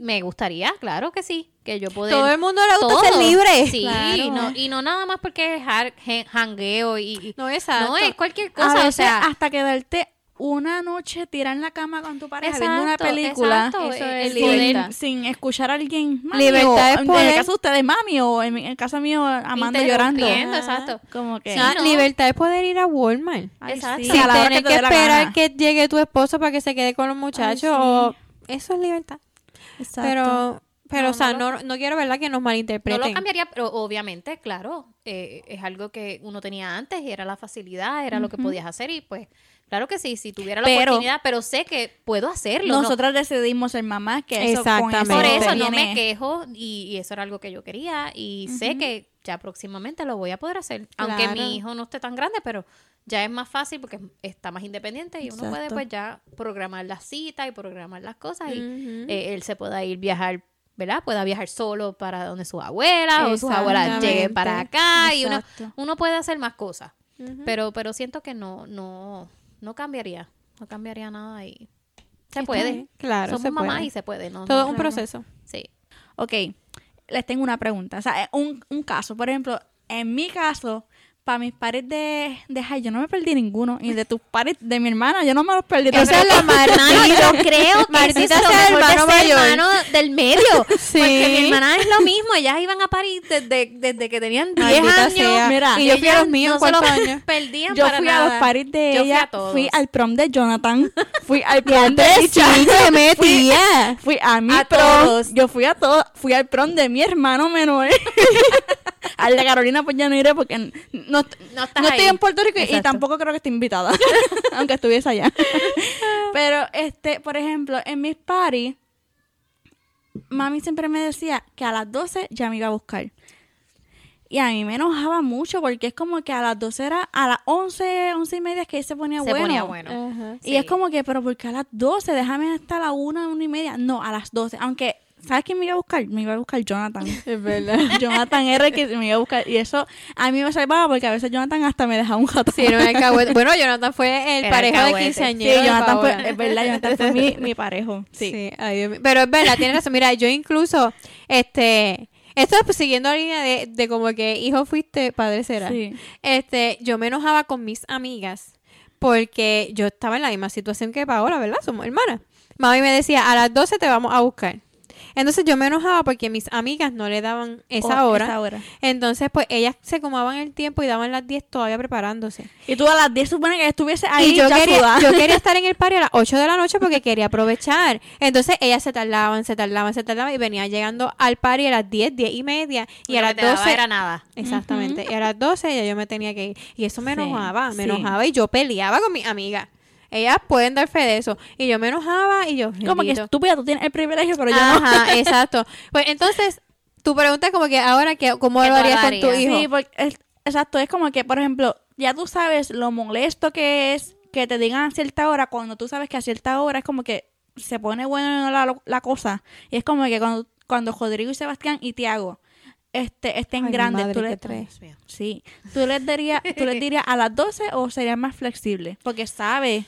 B: Me gustaría, claro que sí, que yo poder
A: Todo el mundo le gusta
B: todo.
A: ser libre.
B: Sí,
C: Claro.
B: y, no, y no nada más porque es jangueo y, y-
A: No, exacto.
B: no es cualquier
C: a
B: cosa,
C: veces
B: o sea,
C: hasta quedarte una noche tirada en la cama con tu pareja viendo una
B: Exacto,
C: película
B: exacto,
A: Eso es
C: sin,
B: poder-
C: sin escuchar a alguien mami,
A: Libertad
C: o,
A: es
C: en
A: poder.
C: el caso de ustedes mami o en, el caso mío Amanda llorando
B: exacto.
C: como que
A: Ah,
B: no.
A: Libertad es poder ir a Walmart.
C: ay,
B: Exacto.
C: sí,
A: Sin
C: a la hora
A: tener
C: te
A: que, esperar que llegue tu esposo para que se quede con los muchachos.
C: sí.
A: o- Eso es libertad.
C: Exacto.
A: Pero, pero
B: No,
A: o sea,
B: no
A: no, no, quiero, ¿verdad? Que nos
B: No
A: malinterpreten.
B: lo cambiaría, pero obviamente, claro, eh, es algo que uno tenía antes y era la facilidad, era lo que podías hacer y pues, claro que sí, si tuviera la
C: Pero-
B: oportunidad, pero sé que puedo hacerlo. ¿no?
C: nosotras decidimos ser mamás que eso con
A: Exactamente.
B: Por eso no me quejo y, y eso era algo que yo quería y sé que ya próximamente lo voy a poder hacer. Aunque mi hijo no esté tan grande, pero ya es más fácil porque está más independiente y uno puede pues ya programar las citas y programar las cosas y eh, él se pueda ir viajar, ¿verdad? Pueda viajar solo para donde sus abuelas o sus abuelas lleguen para acá y uno, puede hacer más cosas. Pero pero siento que no no no cambiaría, no cambiaría nada y se puede.
A: bien. Claro,
B: Somos
A: se
B: mamás
A: puede.
B: y se puede, ¿no?
A: Todo
B: no,
A: es un
B: claro.
A: proceso.
B: Sí.
C: Ok, les tengo una pregunta. O sea, un, un caso, por ejemplo, en mi caso, para mis pares de, de high, yo no me perdí ninguno. Y de tus pares, de mi hermana, yo no me los perdí.
A: Esa es la
B: No, yo creo que
A: Martita
B: es lo
A: sea el
B: mejor de
A: hermano
B: ser
A: mayor.
B: hermano del medio.
A: Sí.
B: Porque mi hermana es lo mismo. Ellas iban a París desde, desde que tenían 10
A: Maldita
B: años.
A: sea.
C: Mira,
A: y yo fui a los míos
B: no
A: en
B: se lo
A: cuarto año.
B: perdían
C: Yo
B: para
C: fui a
B: nada.
C: los paris de
B: Yo
C: ella,
B: a
C: fui al prom de Jonathan, fui al prom de
A: se metía.
C: fui a mi
B: A
C: prom,
B: todos.
C: yo fui a todos, fui al prom de mi hermano menor. al de Carolina pues ya no iré porque no,
B: No estás
C: no estoy
B: ahí.
C: en Puerto Rico y- y tampoco creo que esté invitada, aunque estuviese allá. Pero, este, por ejemplo, en mis parties, mami siempre me decía que a las 12 ya me iba a buscar. Y a mí me enojaba mucho porque es como que a las 12 era, a las 11, 11 y media es que se ponía
B: Se
C: bueno.
B: ponía bueno.
A: Ajá.
C: Y es como que, pero ¿por qué a las 12? Déjame hasta la 1, 1 y media. No, a las 12. Aunque, ¿sabes quién me iba a buscar? Me iba a buscar Jonathan.
A: Es verdad.
C: Jonathan R que me iba a buscar. Y eso a mí me salvaba porque a veces Jonathan hasta me dejaba un gato.
A: Sí, no. Bueno, Jonathan fue el
B: Era
A: parejo de.
C: Sí,
A: quinceañero. de
C: Jonathan
A: Paola.
C: fue, es verdad, Jonathan fue mi, mi parejo.
A: Sí. ay. Pero es verdad, tienes razón. Mira, yo incluso, este, esto es siguiendo la línea de, de como que hijo fuiste, padre será.
C: Sí.
A: Este, yo me enojaba con mis amigas porque yo estaba en la misma situación que Paola, ¿verdad? Somos hermanas. Mami me decía, a las 12 te vamos a buscar. Entonces yo me enojaba porque mis amigas no le daban esa
C: O
A: hora.
C: esa hora.
A: Entonces, pues ellas se comaban el tiempo y daban las 10 todavía preparándose.
C: Y tú a las 10 supone que estuviese ahí
A: y yo
C: ya
A: quería,
C: sudada.
A: yo quería estar en el party a las 8 de la noche porque quería aprovechar. Entonces ellas se tardaban, se tardaban, se tardaban y venían llegando al party a las 10, 10 y media. Y
B: Lo
A: a las
B: te daba
A: 12
B: era nada.
A: Exactamente. Y a las 12 ya yo me tenía que ir. Y eso me
C: Sí,
A: enojaba, me
C: sí.
A: enojaba y yo peleaba con mis amigas. Ellas pueden dar fe de eso. Y yo me enojaba y yo...
C: Como que estúpida, tú tienes el privilegio, pero yo no.
A: Ajá, exacto. Pues entonces, tu pregunta es como que ahora, que, ¿cómo
B: ¿Qué
A: lo harías con tu hijo?
C: Sí, porque es- exacto, es como que, por ejemplo, ya tú sabes lo molesto que es que te digan a cierta hora, cuando tú sabes que a cierta hora es como que se pone bueno la, la cosa. Y es como que cuando, cuando Rodrigo y Sebastián y Tiago este, estén
A: Ay,
C: grandes,
A: madre,
C: tú les,
A: tres.
C: sí, tú les dirías, tú les dirías a las 12 o serías más flexible, porque sabe,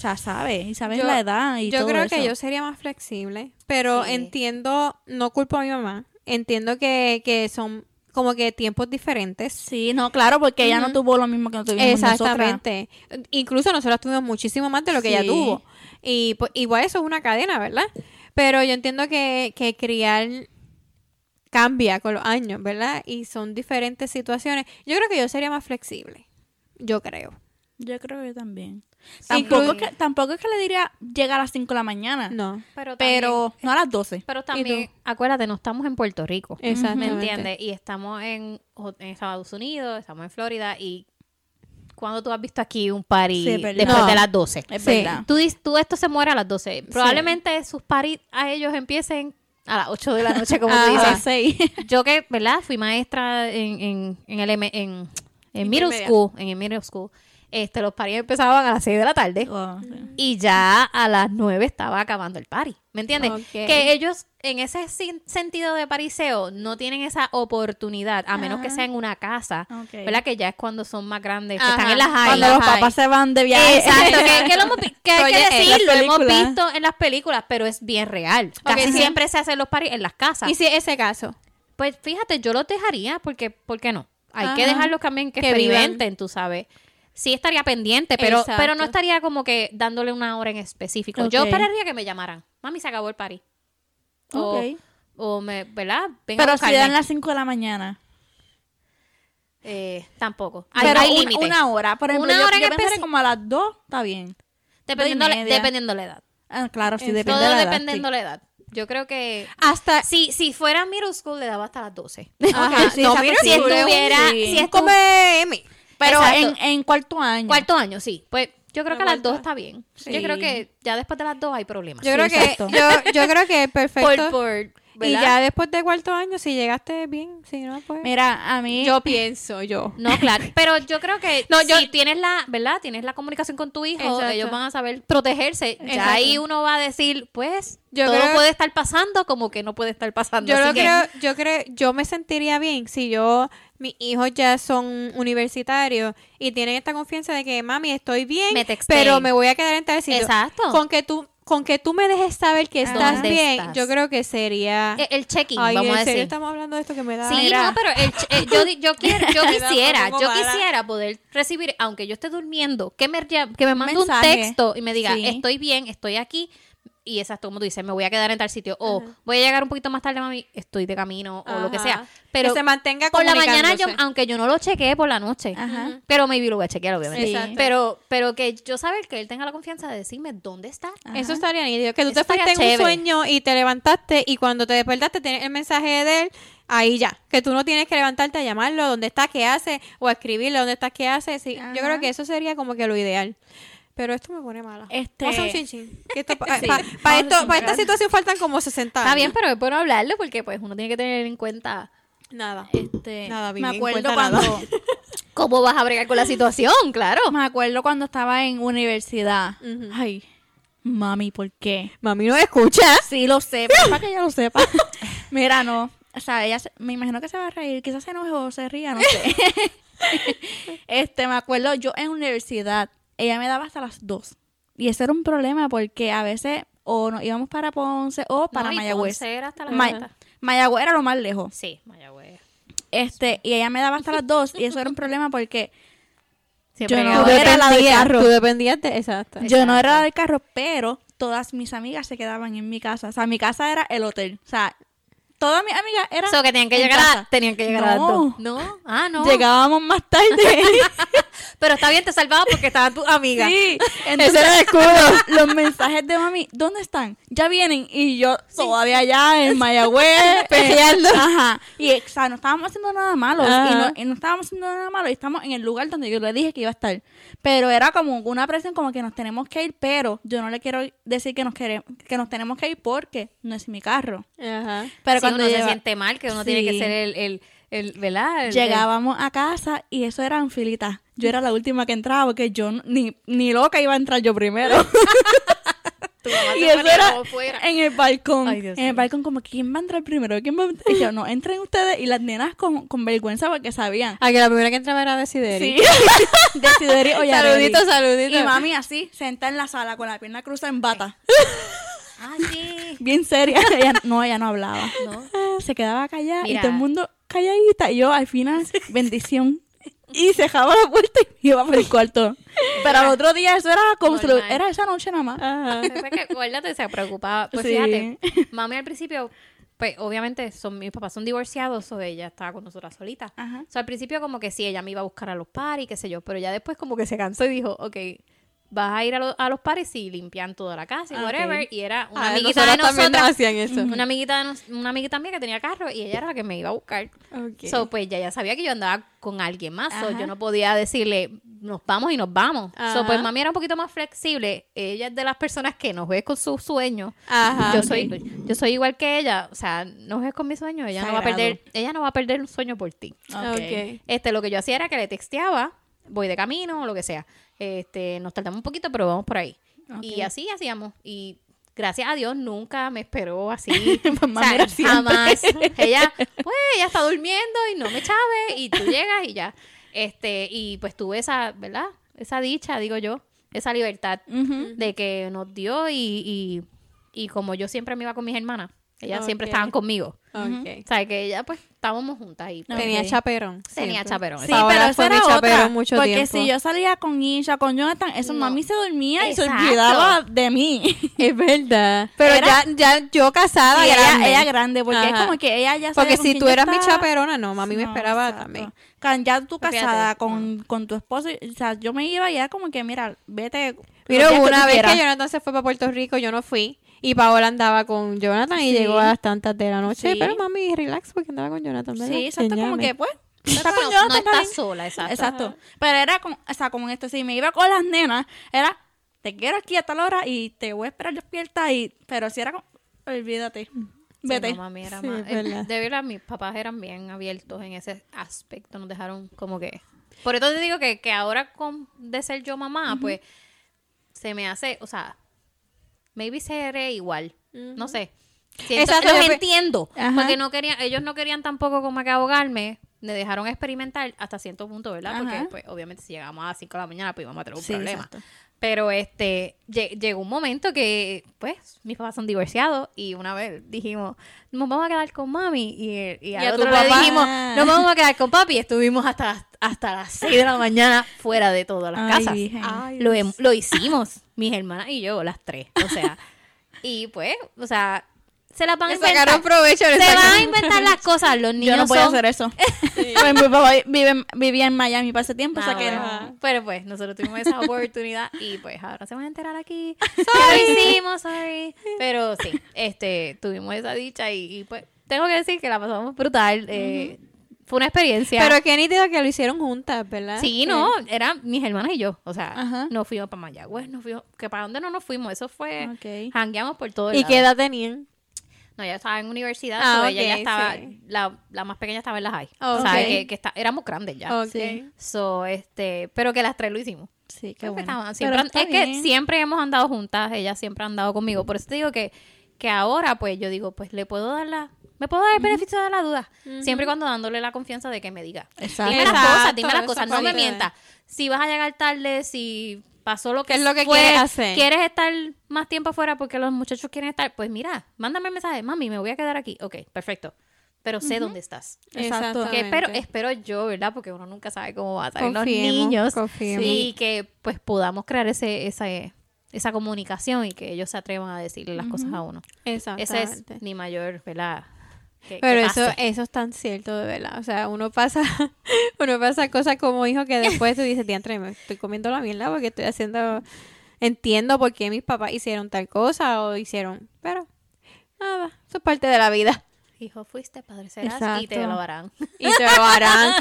C: o sea, sabe, y sabes
A: Yo-
C: la edad y
A: yo
C: todo
A: creo
C: eso.
A: que yo sería más flexible, pero
B: Sí.
A: entiendo, no culpo a mi mamá, entiendo que, que son como que tiempos diferentes.
C: Sí, no, claro, porque ella no tuvo lo mismo que no tuvimos nosotras.
A: Exactamente. Incluso nosotros tuvimos muchísimo más de lo que ella tuvo. Y pues, igual eso es una cadena, ¿verdad? Pero yo entiendo que, que criar cambia con los años, ¿verdad? Y son diferentes situaciones. Yo creo que yo sería más flexible. Yo creo.
C: Yo creo que también.
A: Sí,
C: Tampoco, que, tampoco es que le diría llega a las 5 de la mañana.
A: No.
B: Pero, también-
C: Pero no a las 12.
B: pero también, acuérdate, no estamos en Puerto Rico.
A: Exactamente.
B: ¿Me entiendes? Y estamos en, en Estados Unidos, estamos en Florida y cuando tú has visto aquí un party
C: Sí,
B: después
A: No.
B: de las 12.
C: Es
A: Sí.
C: verdad.
B: Tú, dis- tú esto se muere a las 12. Probablemente sus paris a ellos empiecen a las 8 de la noche, como tú dices.
C: las 6.
B: Yo que, ¿verdad? Fui maestra en, en, en el M- en, en middle school, en el middle school. Este, los paris empezaban a las 6 de la tarde
C: Oh,
B: y ya a las 9 estaba acabando el party. ¿Me entiendes? Que ellos en ese sentido de pariseo no tienen esa oportunidad, a menos que sea en una casa,
C: Ok.
B: ¿verdad? Que ya es cuando son más grandes, que
A: Ajá.
B: están en las high.
C: Cuando los
B: high.
C: papás se van de viaje.
B: Exacto, que, que lo hemos que hay
A: Oye,
B: que decir, lo hemos visto en las películas, pero es bien real. Casi siempre se hacen los paris en las casas.
A: ¿Y si es ese caso?
B: Pues fíjate, yo los dejaría porque, ¿por qué no? Hay que dejarlos también que,
A: Que
B: experimenten, tú sabes. Sí estaría pendiente, pero,
A: Exacto.
B: pero no estaría como que dándole una hora en específico. Yo esperaría que me llamaran. Mami, se acabó el party. O,
C: Ok.
B: o me, ¿verdad? Venga a
C: Pero si
B: buscarme.
C: dan las 5 de la mañana.
B: Eh, tampoco. Hay,
C: Pero
B: hay
C: un-
B: límite.
C: una hora. Por ejemplo,
B: Una
C: yo,
B: hora en
C: yo
B: especi-
C: como a las 2, está bien.
B: dependiendo, la, dependiendo la edad.
C: Ah, claro, sí, depende
B: Todo
C: de la edad,
B: dependiendo
C: sí.
B: la edad. Yo creo que...
A: Hasta...
B: Si, si fuera middle school, le daba hasta las 12.
A: Ajá,
C: sí,
A: no, mira,
B: si estuviera...
C: sí.
B: Si
A: Come Emi.
C: Pero en, en cuarto año.
B: Cuarto año, sí. Pues yo creo que a las dos está bien.
C: Sí.
B: Yo creo que ya después de las dos hay problemas.
A: Yo
C: Sí,
A: creo que yo, yo creo que perfecto.
B: por, por,
A: y ya después de cuarto año, si llegaste bien, si no, pues.
C: Mira, a mí.
A: yo pienso, yo.
B: No, claro. Pero yo creo que
A: No, yo-
B: si tienes la, ¿verdad? Tienes la comunicación con tu hijo,
A: Exacto.
B: ellos van a saber protegerse. Ya ahí uno va a decir, pues,
A: Yo
B: todo
A: creo-
B: puede estar pasando como que no puede estar pasando.
A: Yo
B: Así
A: lo
B: que-
A: creo, yo creo, yo me sentiría bien si yo, mis hijos ya son universitarios y tienen esta confianza de que mami estoy bien,
B: Me
A: pero me voy a quedar en tal sitio.
B: Exacto.
A: Con que tú, con que tú me dejes saber que estás
B: ¿Dónde
A: bien,
B: estás?
A: yo creo que sería.
B: El, el check-in,
A: Ay,
B: vamos
A: en
B: a
A: serio
B: decir.
A: estamos hablando de esto que me da.
B: Sí,
C: Mira.
B: no, pero el ch- eh, yo, yo, quiero, yo quisiera, yo quisiera poder recibir, aunque yo esté durmiendo, que me, que me mande un texto y me diga,
C: Sí.
B: estoy bien, estoy aquí. Y exacto, como tú dices, me voy a quedar en tal sitio. O voy a llegar un poquito más tarde, mami, estoy de camino, o lo que sea. Pero
A: que se mantenga
B: por la mañana, yo, aunque yo no lo chequeé por la noche,
C: Ajá.
B: pero maybe lo voy a chequear, obviamente.
C: Sí.
B: Pero, pero que yo saber que él tenga la confianza de decirme dónde está.
A: Eso estaría nítido. Que tú
B: Eso
A: te fuiste en un sueño y te levantaste y cuando te despertaste tienes el mensaje de él, ahí ya. Que tú no tienes que levantarte a llamarlo, dónde está, qué hace, o a escribirle dónde está, qué hace. Sí, yo creo que eso sería como que lo ideal. Pero esto me pone mala.
C: Este-
A: Vamos a un chin-chin. Que esto- pa-
C: Sí.
A: pa- pa esto- para esta situación faltan como 60
B: Está
A: años.
B: bien, pero es bueno hablarlo porque pues uno tiene que tener en cuenta
A: Nada.
C: Este,
A: Nada,
C: me acuerdo cuando
A: nada.
B: cómo vas a bregar con la situación, claro.
C: me acuerdo cuando estaba en universidad. Ay, mami, ¿por qué?
A: Mami no escucha.
C: Sí, lo sé, para que ella lo sepa. Mira, no. O sea, ella se- me imagino que se va a reír, quizás se enoje o se ría, no sé. este, me acuerdo, yo en universidad, ella me daba hasta las 2. Y ese era un problema porque a veces o nos íbamos para Ponce o para
B: No,
C: Mayagüez.
B: Ponce era hasta la
C: Ma-. Mayagüez era lo más lejos.
B: Sí, Mayagüez.
C: Este, y ella me daba hasta las 2 y eso era un problema porque
B: Siempre
C: Yo no era la del carro.
A: tú dependías de... Exacto.
C: Yo no era la del carro, pero todas mis amigas se quedaban en mi casa. O sea, mi casa era el hotel. O sea, todas mis amigas eran.
B: So, que tenían que llegar
C: casa.
B: a, tenían que llegar a las
C: No.
B: dos. No, ah, no.
C: Llegábamos más tarde.
B: Pero está bien, te salvaba porque estaban tus amigas.
C: sí. Entonces,
A: Ese era el escudo.
C: los mensajes de mami, ¿dónde están? Ya vienen. Y yo todavía allá en Mayagüez.
A: Peleando.
C: Ajá. Y, o sea, no estábamos haciendo nada malo. Y no, y no estábamos haciendo nada malo. Y estamos en el lugar donde yo le dije que iba a estar. Pero era como una presión como que nos tenemos que ir, pero yo no le quiero decir que nos queremos, que nos tenemos que ir porque no es mi carro.
A: Ajá.
C: Pero
B: Sí, uno se siente mal, que uno tiene que ser el, el, el ¿verdad? El-
C: Llegábamos a casa y eso eran filitas. Yo era la última que entraba porque yo ni, ni loca iba a entrar yo primero.
B: el- tu mamá
C: y eso era
B: fuera.
C: en el balcón.
B: Ay,
C: en el balcón como, ¿quién va a entrar primero? ¿Quién va a entrar? Y yo, no, entren ustedes. Y las nenas con, con vergüenza porque sabían.
A: Ah, que la primera que entraba era Desideri.
C: Sí. Decideri o Yareli.
A: Saludito, saludito.
C: Y mami así, sentada en la sala con la pierna cruzada en bata.
B: Ah, sí.
C: Bien seria. Ella, no, ella no hablaba.
B: No.
C: Se quedaba callada y todo el mundo calladita. Y yo al final, bendición. Y cerraba la puerta y me iba por el cuarto. Pero al otro día eso era como si lo- era esa noche nada más.
A: Ajá.
B: Que, acuérdate, se preocupaba. Pues
C: Sí.
B: fíjate, mami al principio, pues obviamente son mis papás son divorciados, o ella estaba con nosotras solita.
C: Ajá.
B: O sea, al principio como que sí, ella me iba a buscar a los paris, qué sé yo, pero ya después como que se cansó y dijo, ok, vas a ir a, lo- a los paris y limpian toda la casa y
C: Ah,
B: whatever. Y era una
A: Ah,
B: amiguita de
A: nosotras. hacían eso.
B: Una amiguita, de nos- una amiguita mía que tenía carro y ella era la que me iba a buscar.
A: Ok.
B: So, pues ya ella sabía que yo andaba con alguien más. So, yo no podía decirle, nos vamos y nos vamos. So, pues mami era un poquito más flexible. Ella es de las personas que no juegue con sus sueños.
A: Ajá.
B: yo soy yo soy igual que ella. O sea, no juegues con mis sueños. Ella no va a perder, ella no va a perder un sueño por ti. Este, lo que yo hacía era que le texteaba, voy de camino o lo que sea. Este, nos tardamos un poquito, pero vamos por ahí. Y así hacíamos. Y gracias a Dios nunca me esperó así.
C: Pues,
B: O sea, jamás. Ella, pues, ella está durmiendo y no me chave y tú llegas y ya. Este, y pues tuve esa, ¿verdad? Esa dicha, digo yo, esa libertad de que nos dio y, y, y como yo siempre me iba con mis hermanas, ellas siempre estaban conmigo.
A: Ok.
B: O sea, que ella pues estábamos juntas y pues,
A: Tenía chaperón.
B: tenía
A: siempre.
B: chaperón.
C: Sí,
A: Paola
C: pero eso
A: fue
C: era
A: chaperón
C: otra.
A: mucho
C: porque
A: tiempo.
C: si yo salía con Isha, con Jonathan, eso
B: No.
C: mami se dormía y se olvidaba de mí.
A: Es verdad. Pero
C: Era-
A: ya, ya yo casada,
C: Y ella,
A: grande.
C: ella grande, porque es como que ella ya
A: Porque si tú eras mi chaperona, no, mami me esperaba
C: exacto.
A: también.
C: Ya tú
B: Fíjate,
C: casada con, con tu esposo, o sea, yo me iba y era como que, mira, vete.
A: Mira, una vez
C: quieras.
A: que Jonathan se fue para Puerto Rico, yo no fui. Y Paola andaba con Jonathan y llegó a las tantas de la noche.
C: Sí.
A: Pero mami, relax porque andaba con Jonathan. ¿verdad?
C: Sí, exacto, como que pues. Está con
B: no,
C: Jonathan,
B: no
C: está
B: sola, exacto.
C: Exacto. Pero era como, o sea, como en esto, si me iba con las nenas, era, te quiero aquí a tal hora y te voy a esperar despierta y, pero si era como, olvídate,
B: Sí,
C: vete.
B: no, mami era
A: Sí,
B: más- eh, de verdad, mis papás eran bien abiertos en ese aspecto. Nos dejaron como que. Por eso te digo que, que ahora con de ser yo mamá, pues se me hace, o sea, maybe seré igual. No sé. Siento-
A: Exacto,
B: los entiendo.
C: Ajá.
B: Porque no querían, ellos no querían tampoco como que ahogarme. Me dejaron experimentar hasta cierto punto, ¿verdad?
C: Ajá.
B: Porque, pues, obviamente, si llegamos a las 5 de la mañana, pues íbamos a tener un
C: Sí,
B: problema.
C: exacto.
B: Pero este lle- llegó un momento que, pues, mis papás son divorciados y una vez dijimos, nos vamos a quedar con mami y, y al
A: a tu
B: otro le
A: papá.
B: dijimos, nos vamos a quedar con papi y estuvimos hasta, las- hasta las 6 de la mañana fuera de todas las
C: Ay,
B: casas. Lo, lo hicimos, mis hermanas y yo, las tres. O sea, y pues, o sea, se las van a inventar.
A: sacaron provecho.
B: Se van a inventar las cosas. Los niños
C: Yo no
B: son-
C: hacer eso. Pues mi papá vive, vivía en Miami para ese tiempo, o sea
B: Ah,
C: que
B: bueno.
C: no.
B: Pero pues nosotros tuvimos esa oportunidad y pues ahora se van a enterar aquí que lo hicimos, sorry. Pero sí, este, tuvimos esa dicha y, y, pues tengo que decir que la pasamos brutal. eh, Fue una experiencia.
A: Pero qué nítido que lo hicieron juntas, ¿verdad?
B: sí, no, eran mis hermanas y yo. O sea,
C: Ajá.
B: nos fuimos para Mayagüez, nos fuimos, que para dónde no nos fuimos, eso fue,
C: Ok.
B: jangueamos por todo el
A: ¿Y
B: lado.
A: qué edad tenían?
B: No, ella estaba en universidad,
A: Ah,
B: ella ya estaba,
A: sí.
B: la, la más pequeña estaba en la high.
A: Oh,
B: o sea, que, que está, éramos grandes ya.
A: Ok.
C: Sí.
B: So, este, pero que las tres lo hicimos.
C: Sí, qué bueno.
B: estaban- siempre es que siempre hemos andado juntas, ella siempre ha andado conmigo. Por eso te digo que, que ahora, pues yo digo, pues le puedo dar la, me puedo dar el beneficio de la duda. Siempre y cuando dándole la confianza de que me diga.
C: Exacto.
B: Dime las cosas, dime las cosas, no me mientas. Si vas a llegar tarde, si pasó lo que
A: ¿Qué es lo que
B: fue,
A: quieres hacer?
B: quieres estar más tiempo afuera porque los muchachos quieren estar, pues mira, mándame el mensaje, mami, me voy a quedar aquí. Ok, perfecto. pero sé dónde estás.
C: Exacto.
B: Que espero, espero yo, ¿verdad? Porque uno nunca sabe cómo va a salir los niños.
A: confiemos.
B: Y que pues podamos crear ese, esa, esa comunicación y que ellos se atrevan a decirle las cosas a uno. Ese
A: Exactamente.
B: es mi mayor, ¿verdad? Que- que
A: Pero eso, eso es tan cierto, de verdad. O sea, uno pasa, uno pasa cosas como hijo que después tú dices, diantre, me estoy comiendo la mierda porque estoy haciendo, entiendo por qué mis papás hicieron tal cosa o hicieron, pero nada, eso es parte de la vida.
B: Hijo, fuiste, padre serás y te lo harán.
A: Y te lo harán.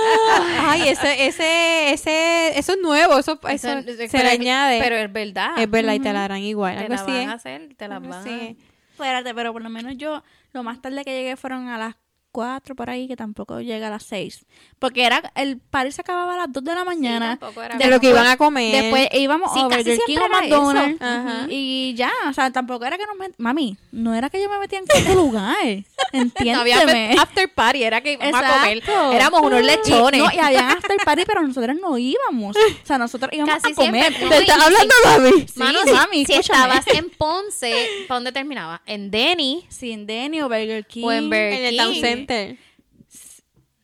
A: Ay, ese, ese, ese, eso es nuevo, eso, eso,
B: Eso-
A: se
B: pero
A: le añade.
B: Pero es verdad.
A: es verdad, y te la harán igual.
B: Te
A: Algo
B: la
A: así
B: van
A: es.
B: a hacer, te la van
A: es.
C: Espérate, pero por lo menos yo, lo más tarde que llegué fueron a las 4 por ahí, que tampoco llega a las 6. Porque era, el party se acababa a las 2 de la mañana.
B: era
A: De lo que iban a comer.
C: Después íbamos
B: Sí,
C: a
B: casi
C: Burger King o
B: eso.
C: McDonald's. Y ya, o sea, tampoco era que nos met- Mami, no era que yo me metía en cualquier lugar.
B: No había
C: Entiéndeme.
B: after- after party, era que íbamos a comer. Éramos unos lechones.
C: Y, no, y había after party, pero nosotros no íbamos. O sea, nosotros íbamos
B: Casi
C: a comer.
B: siempre, no,
A: ¿Te estás hablando, mami?
C: Sí, mami,
B: si
C: escúchame.
B: estabas en Ponce, ¿para dónde terminaba? En Denny
C: Sin Denny o Burger King.
B: o en Burger
A: En el
B: King.
A: Town Center.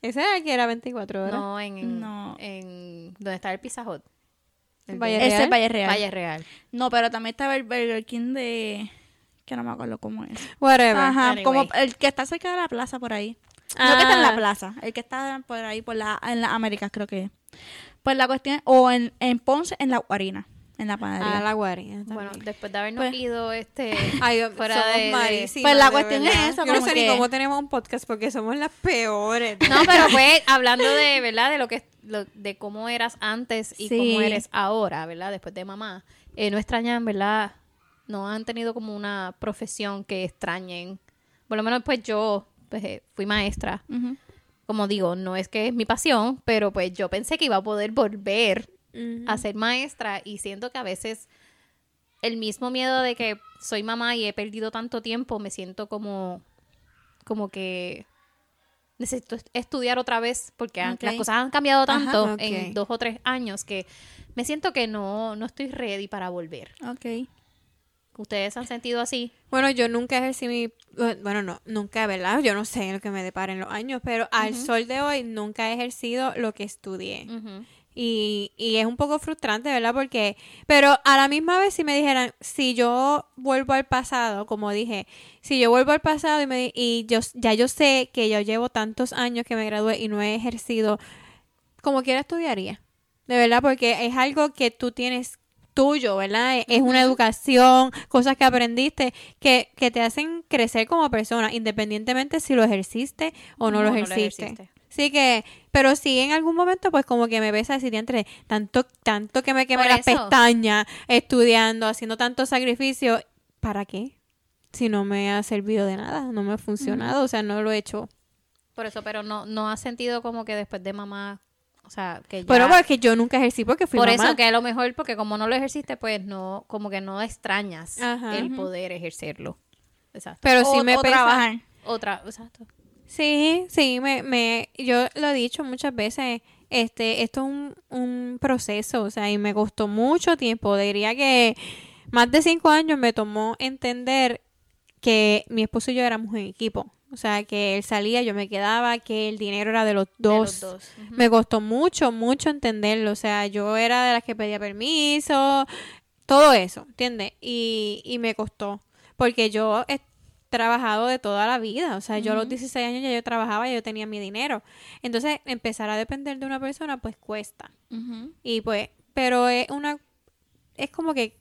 A: Ese era el que era 24 horas.
B: No, en,
C: No.
B: en donde está el Pizza Hut. El
A: Valle
B: de-
C: Ese es Valle Real.
B: Valle Real.
C: No, pero también estaba el Burger King de... Que no me acuerdo cómo es.
A: Whatever.
C: Ajá,
B: Anyway.
C: como el que está cerca de la plaza por ahí. No que está en
A: Ah.
C: la plaza, el que está por ahí, por la, en las Américas creo que es. Pues la cuestión, o en, en Ponce, en la Guarina, en la panadería.
A: Ah, la guarina.
B: Bueno, después de habernos
C: Pues-
B: ido este
A: Ay,
B: fuera
A: somos
B: de-
A: malísimas,
C: Pues la
A: de
C: cuestión es
A: Yo no sé ni
C: que-
A: cómo tenemos un podcast porque somos las peores.
B: No, pero pues hablando de, ¿verdad? De lo que lo- de cómo eras antes y
C: Sí.
B: cómo eres ahora, ¿verdad? Después de mamá. Eh, no extrañan, ¿verdad? No han tenido como una profesión que extrañen. Por lo menos pues yo pues, eh, fui maestra. Como digo, no es que es mi pasión, pero pues yo pensé que iba a poder volver a ser maestra y siento que a veces el mismo miedo de que soy mamá y he perdido tanto tiempo, me siento como como que necesito est- estudiar otra vez porque han- las cosas han cambiado tanto
A: Ajá,
B: en dos o tres años que me siento que no, no estoy ready para volver.
C: Ok.
B: ¿Ustedes han sentido así?
A: Bueno, yo nunca ejercí mi... Bueno, no, nunca, ¿verdad? Yo no sé lo que me deparen los años, pero al sol de hoy nunca he ejercido lo que estudié.
B: Ujú.
A: Y, y es un poco frustrante, ¿verdad? Porque, pero a la misma vez si me dijeran, si yo vuelvo al pasado, como dije, si yo vuelvo al pasado y, me, y yo, ya yo sé que yo llevo tantos años que me gradué y no he ejercido, como quiera estudiaría. De verdad, porque es algo que tú tienes tuyo, ¿verdad? Es- Es una educación, cosas que aprendiste que, que te hacen crecer como persona, independientemente si lo ejerciste o no,
B: No,
A: lo
B: no lo
A: ejerciste.
B: Ejerciste.
A: Sí que, pero sí en algún momento pues como que me ves a decir entre tanto, tanto que me quemé las pestañas estudiando, haciendo tanto sacrificio, ¿para qué? Si no me ha servido de nada, no me ha funcionado, o sea, no lo he hecho.
B: Por eso, pero no, no has sentido como que después de mamá, o sea, que ya...
A: Pero porque yo nunca ejercí porque fui
B: por
A: mamá.
B: eso que a lo mejor, porque como no lo ejerciste, pues no, como que no extrañas
A: Ajá.
B: el poder ejercerlo. Exacto.
A: Pero sí me
C: o
A: pesa.
C: trabajar.
B: Otra, exacto.
A: Sí, sí, me, me, yo lo he dicho muchas veces, este, esto es un, un proceso, o sea, y me costó mucho tiempo, diría que más de cinco años me tomó entender que mi esposo y yo éramos un equipo, o sea, que él salía, yo me quedaba, que el dinero era de los
B: De
A: dos.
B: los dos. Ujú.
A: Me costó mucho, mucho entenderlo, o sea, yo era de las que pedía permiso, todo eso, ¿entiendes? Y, y me costó, porque yo trabajado de toda la vida, o sea, yo a los 16 años ya yo trabajaba, ya yo tenía mi dinero. Entonces, empezar a depender de una persona, pues cuesta. Y pues, pero es una, es como que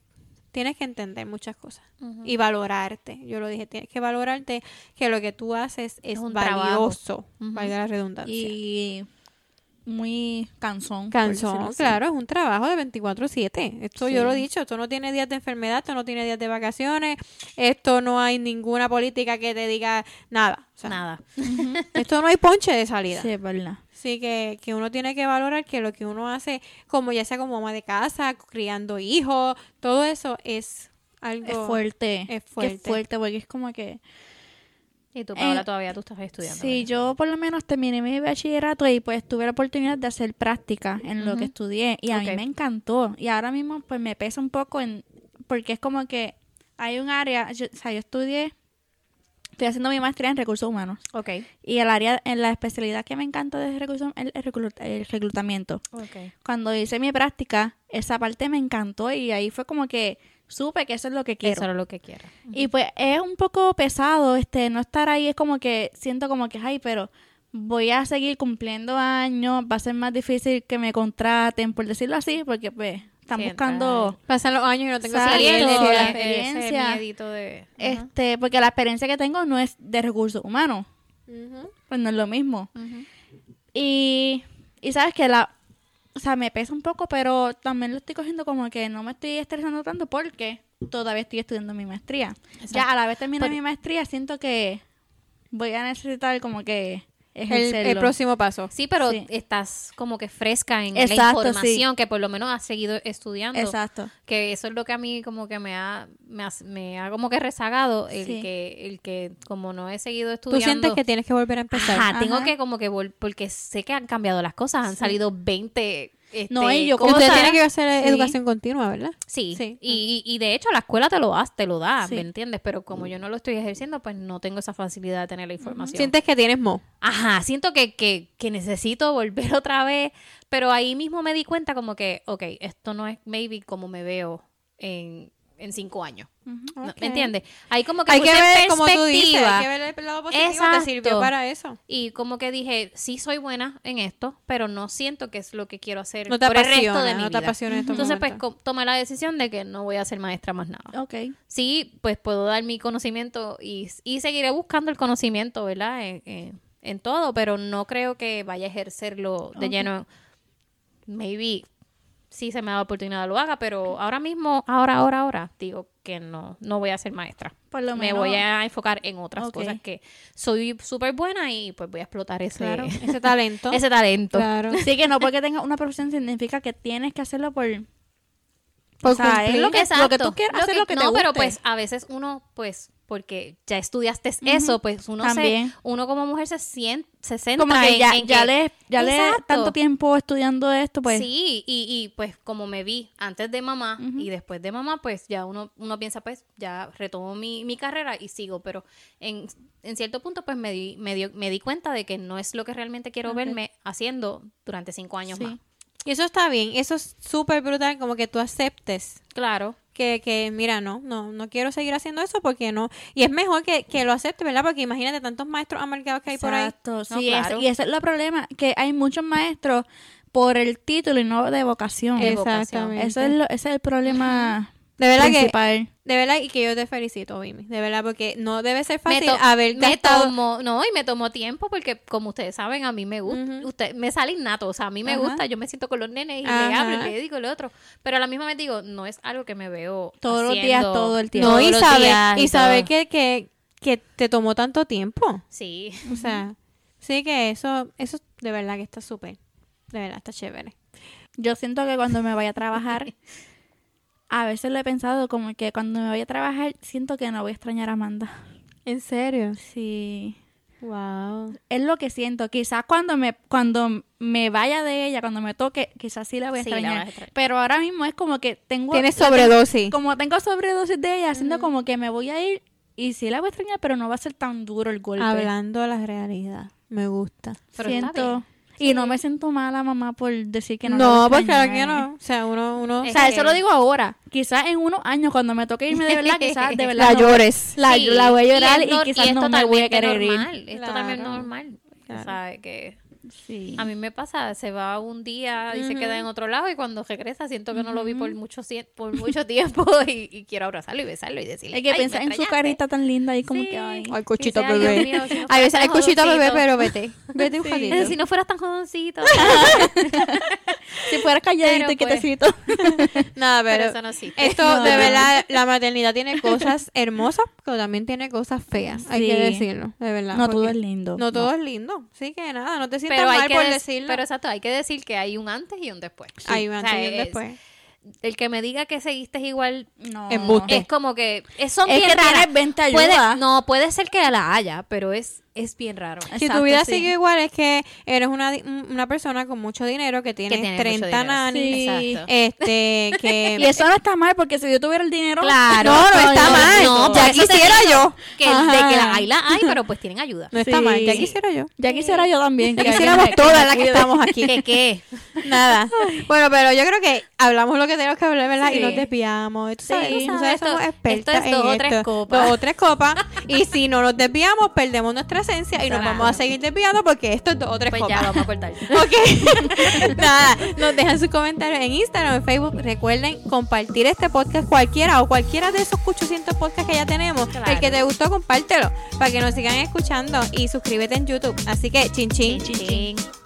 A: tienes que entender muchas cosas y valorarte. Yo lo dije, tienes que valorarte que lo que tú haces es,
B: un
A: valioso, valga la redundancia.
C: Y muy cansón.
A: Cansón, claro, es un trabajo de 24/7. Esto yo
C: Sí.
A: lo he dicho, esto no tiene días de enfermedad, esto no tiene días de vacaciones, esto no hay ninguna política que te diga nada. O sea,
B: Nada.
A: Esto no hay ponche de salida.
C: Sí, es verdad.
A: Así que, que uno tiene que valorar que lo que uno hace, como ya sea como mamá de casa, criando hijos, todo eso es algo...
C: Es fuerte.
A: es
C: Que
A: fuerte.
C: Es fuerte porque es como que...
B: Y tú, Paola,
C: Eh,
B: todavía tú estás estudiando.
C: Sí,
B: ¿verdad?
C: yo por lo menos terminé mi bachillerato y pues tuve la oportunidad de hacer práctica en lo que estudié y a
B: Ok.
C: mí me encantó y ahora mismo pues me pesa un poco en porque es como que hay un área, yo- o sea, yo estudié Estoy haciendo mi maestría en recursos humanos.
B: Ok.
C: Y el área, en la especialidad que me encanta de recursos, el, el reclut- el reclutamiento.
B: Ok.
C: Cuando hice mi práctica, esa parte me encantó y ahí fue como que supe que eso es lo que quiero.
B: Eso era lo que quiero.
C: Y pues es un poco pesado este no estar ahí, es como que siento como que, ay, pero voy a seguir cumpliendo años, va a ser más difícil que me contraten, por decirlo así, porque pues están
B: Sí,
C: buscando
A: Pasan los años y no tengo experiencia.
C: la experiencia.
B: ese de...
C: este, porque la experiencia que tengo no es de recursos humanos,
A: Ujú.
C: pues no es lo mismo. Y, y sabes que la, o sea, me pesa un poco, pero también lo estoy cogiendo como que no me estoy estresando tanto porque todavía estoy estudiando mi maestría. Ya a la vez terminar
B: Pero-
C: mi maestría, siento que voy a necesitar como que
A: El,
C: ejercerlo.
A: el próximo paso.
B: Sí, pero
C: Sí.
B: estás como que fresca en
C: Exacto,
B: la información que por lo menos has seguido estudiando.
C: Exacto.
B: Que eso es lo que a mí como que me ha, me ha, me ha como que rezagado, el
C: Sí.
B: que, el que como no he seguido
A: Tú
B: estudiando.
A: sientes que tienes que volver a empezar.
B: Ajá, tengo que como que vol- porque sé que han cambiado las cosas, han salido 20 este,
C: No, yo
A: Usted tiene que hacer
C: Sí.
A: educación continua, ¿verdad?
B: Sí,
A: Sí.
B: Y, y, y de hecho la escuela te lo da, te lo da,
C: Sí.
B: ¿me entiendes? Pero como yo no lo estoy ejerciendo, pues no tengo esa facilidad de tener la información.
A: Sientes que tienes mo.
B: Ajá, siento que, que, que necesito volver otra vez, pero ahí mismo me di cuenta como que, ok, esto no es maybe como me veo en, en cinco años. ¿Me entiendes? Ahí como que
A: Hay que ver, como tú dices,
B: perspectiva.
A: hay que ver el lado positivo.
B: Exacto.
A: Te sirvió para eso.
B: Y como que dije, sí soy buena en esto, pero no siento que es lo que quiero hacer
A: No te
B: por el resto de mi
A: no te
B: vida.
A: apasiona en estos
B: Entonces, pues,
A: momentos.
B: tomé la decisión de que no voy a ser maestra más nada.
C: Ok.
B: Sí, pues puedo dar mi conocimiento y, y seguiré buscando el conocimiento, ¿verdad? En, en- en todo, pero no creo que vaya a ejercerlo de lleno. Maybe sí se me da la oportunidad lo haga, pero ahora mismo, ahora, ahora, ahora, digo que no, no voy a ser maestra.
C: Por lo
B: me
C: menos-
B: voy a enfocar en otras cosas que soy súper buena y pues voy a explotar ese,
C: Claro.
A: Ese talento.
B: ese talento.
A: Claro.
C: Sí, que no porque tengas una profesión significa que tienes que hacerlo por...
A: Por
C: o sea, es
A: cumplir.
C: lo que, lo que tú quieras, hacer lo que te
B: no,
C: guste.
B: pero pues a veces uno, pues, porque ya estudiaste eso, pues uno se, uno como mujer se siente, se centra
C: Como que
B: en-
C: ya,
B: en
C: ya
B: que-
C: le, ya le tanto tiempo estudiando esto, pues...
B: Sí, y, y pues como me vi antes de mamá y después de mamá, pues ya uno, uno piensa, pues ya retomo mi, mi carrera y sigo, pero en, en cierto punto pues me di, me, dio- me di cuenta de que no es lo que realmente quiero verme haciendo durante cinco años
C: Sí.
B: más.
A: Y eso está bien. Eso es súper brutal, como que tú aceptes
B: Claro.
A: Que, que mira, no, no, no quiero seguir haciendo eso porque no. Y es mejor que, que lo acepte, ¿verdad? Porque imagínate tantos maestros amargados que hay por ahí.
C: Exacto, sí,
B: No, claro.
C: y ese es el problema, que hay muchos maestros por el título y no de vocación.
B: Es
A: Exactamente.
C: Eso es lo, ese es el problema
A: De verdad que, de verdad, y que yo te felicito, Vimi. De verdad, porque no debe ser fácil haber
B: me
A: gastado.
B: tomó, no, y me tomó tiempo porque como ustedes saben, a mí me gusta,
A: Ujú.
B: usted me sale innato, o sea, a mí me
A: Ajá.
B: gusta, yo me siento con los nenes y le
A: Ajá.
B: hablo y le digo y lo otro, pero a la misma vez digo, no es algo que me veo
C: Todos los días, todo el tiempo.
A: No, y saber,
B: días
A: y saber que, que, que te tomó tanto tiempo.
B: Sí,
A: O sea, sí que eso, eso de verdad que está súper. De verdad, está chévere.
C: Yo siento que cuando me vaya a trabajar, a veces lo he pensado como que cuando me vaya a trabajar, siento que no voy a extrañar a Amanda.
A: ¿En serio?
C: Sí.
A: Wow.
C: Es lo que siento. Quizás cuando me, cuando me vaya de ella, cuando me toque, quizás sí la voy a
B: Sí, la
C: extrañar.
B: vas a extrañar.
C: Pero ahora mismo es como que tengo...
A: Tienes sobredosis.
C: como tengo sobredosis de ella, siento como que me voy a ir y sí la voy a extrañar, pero no va a ser tan duro el golpe.
A: Hablando la realidad. Me gusta.
B: Pero está
C: siento
B: bien.
C: Y no me siento mala mamá por decir que no.
A: No, pues claro que no. O sea, uno, uno
C: O sea, eso lo digo ahora. Quizás en unos años cuando me toque irme de verdad, quizás de verdad
A: la
C: no-
A: llores.
C: la,
B: Sí,
C: la voy a llorar y, quizás no me voy a querer
B: normal,
C: ir.
B: Es
A: Claro.
B: totalmente normal.
A: Claro.
B: ¿Sabes? Que
C: Sí.
B: a mí me pasa, se va un día y se queda en otro lado y cuando regresa siento que no lo vi por mucho, cien- por mucho tiempo y, y quiero abrazarlo y besarlo y decirle
C: Hay que
B: "Ay,
C: pensar en su
B: extrañaste".
C: carita tan linda y como
B: Sí.
C: que ay.
A: Ay, cochito
B: Dice, "Ay, Dios
A: bebé.
B: mío, si no
A: A veces hay cochito bebé,
B: jovencito".
A: pero vete. Vete un.
B: Eh, Si no fueras tan jovencito.
C: Si fuera calladito
B: Pero,
C: y
B: pues,
C: quietecito.
A: Nada,
B: pero
A: pero,
B: eso no existe.
A: esto
C: No,
A: de
C: no.
A: verdad, la maternidad tiene cosas hermosas, pero también tiene cosas feas. Hay que
C: Sí.
A: decirlo, de verdad.
C: No todo es lindo.
A: No todo es lindo. Sí que nada, no te sientas
B: pero hay
A: mal
B: que
A: por
B: dec-
A: decirlo.
B: Pero exacto, hay que decir que hay un antes y un después.
A: Hay un
B: O
A: antes
B: sea,
A: y un
B: es-
A: después.
B: El que me diga que seguiste igual
C: No.
B: Es como que es, son
C: Es
B: bien
C: que
B: raras.
C: tienes 20
B: Puede- no, puede ser que la haya, pero es es bien raro.
A: Si
C: Exacto,
A: tu vida
C: sí.
A: sigue igual, es que eres una, una persona con mucho dinero que tiene,
B: tiene mucho
A: 30
B: dinero.
A: nanis.
C: Sí.
B: Exacto.
A: Este, que.
C: Y eso no está mal porque si yo tuviera el dinero.
B: Claro.
A: No, no está mal.
B: No,
A: Ya quisiera yo.
B: Que de que la hay, la hay, pero pues tienen ayuda.
A: No está
C: Sí.
A: mal, ya quisiera yo.
C: Ya quisiera yo también.
A: Ya
C: que
A: quisiéramos todas las que estamos aquí.
B: ¿Qué qué?
A: Nada. Bueno, pero yo creo que hablamos lo que tenemos que hablar, ¿verdad? Y nos desviamos. Tú sabes,
B: Sí,
A: tú sabes, somos
B: esto-
A: expertas
B: esto es dos
A: en
B: o tres
A: esto.
B: copas.
A: Dos o tres copas. y si no nos desviamos, perdemos nuestra esencia y nos vamos a seguir desviando porque esto es dos o tres
B: Pues
A: copas.
B: ya vamos a cortar.
A: Ok. Nada, nos dejan sus comentarios en Instagram, en Facebook. Recuerden compartir este podcast cualquiera o cualquiera de esos 800 podcasts que ya tenemos.
B: Claro.
A: El que te gustó, compártelo para que nos sigan escuchando y suscríbete en YouTube. Así que, chin chin.
B: Chin, chin.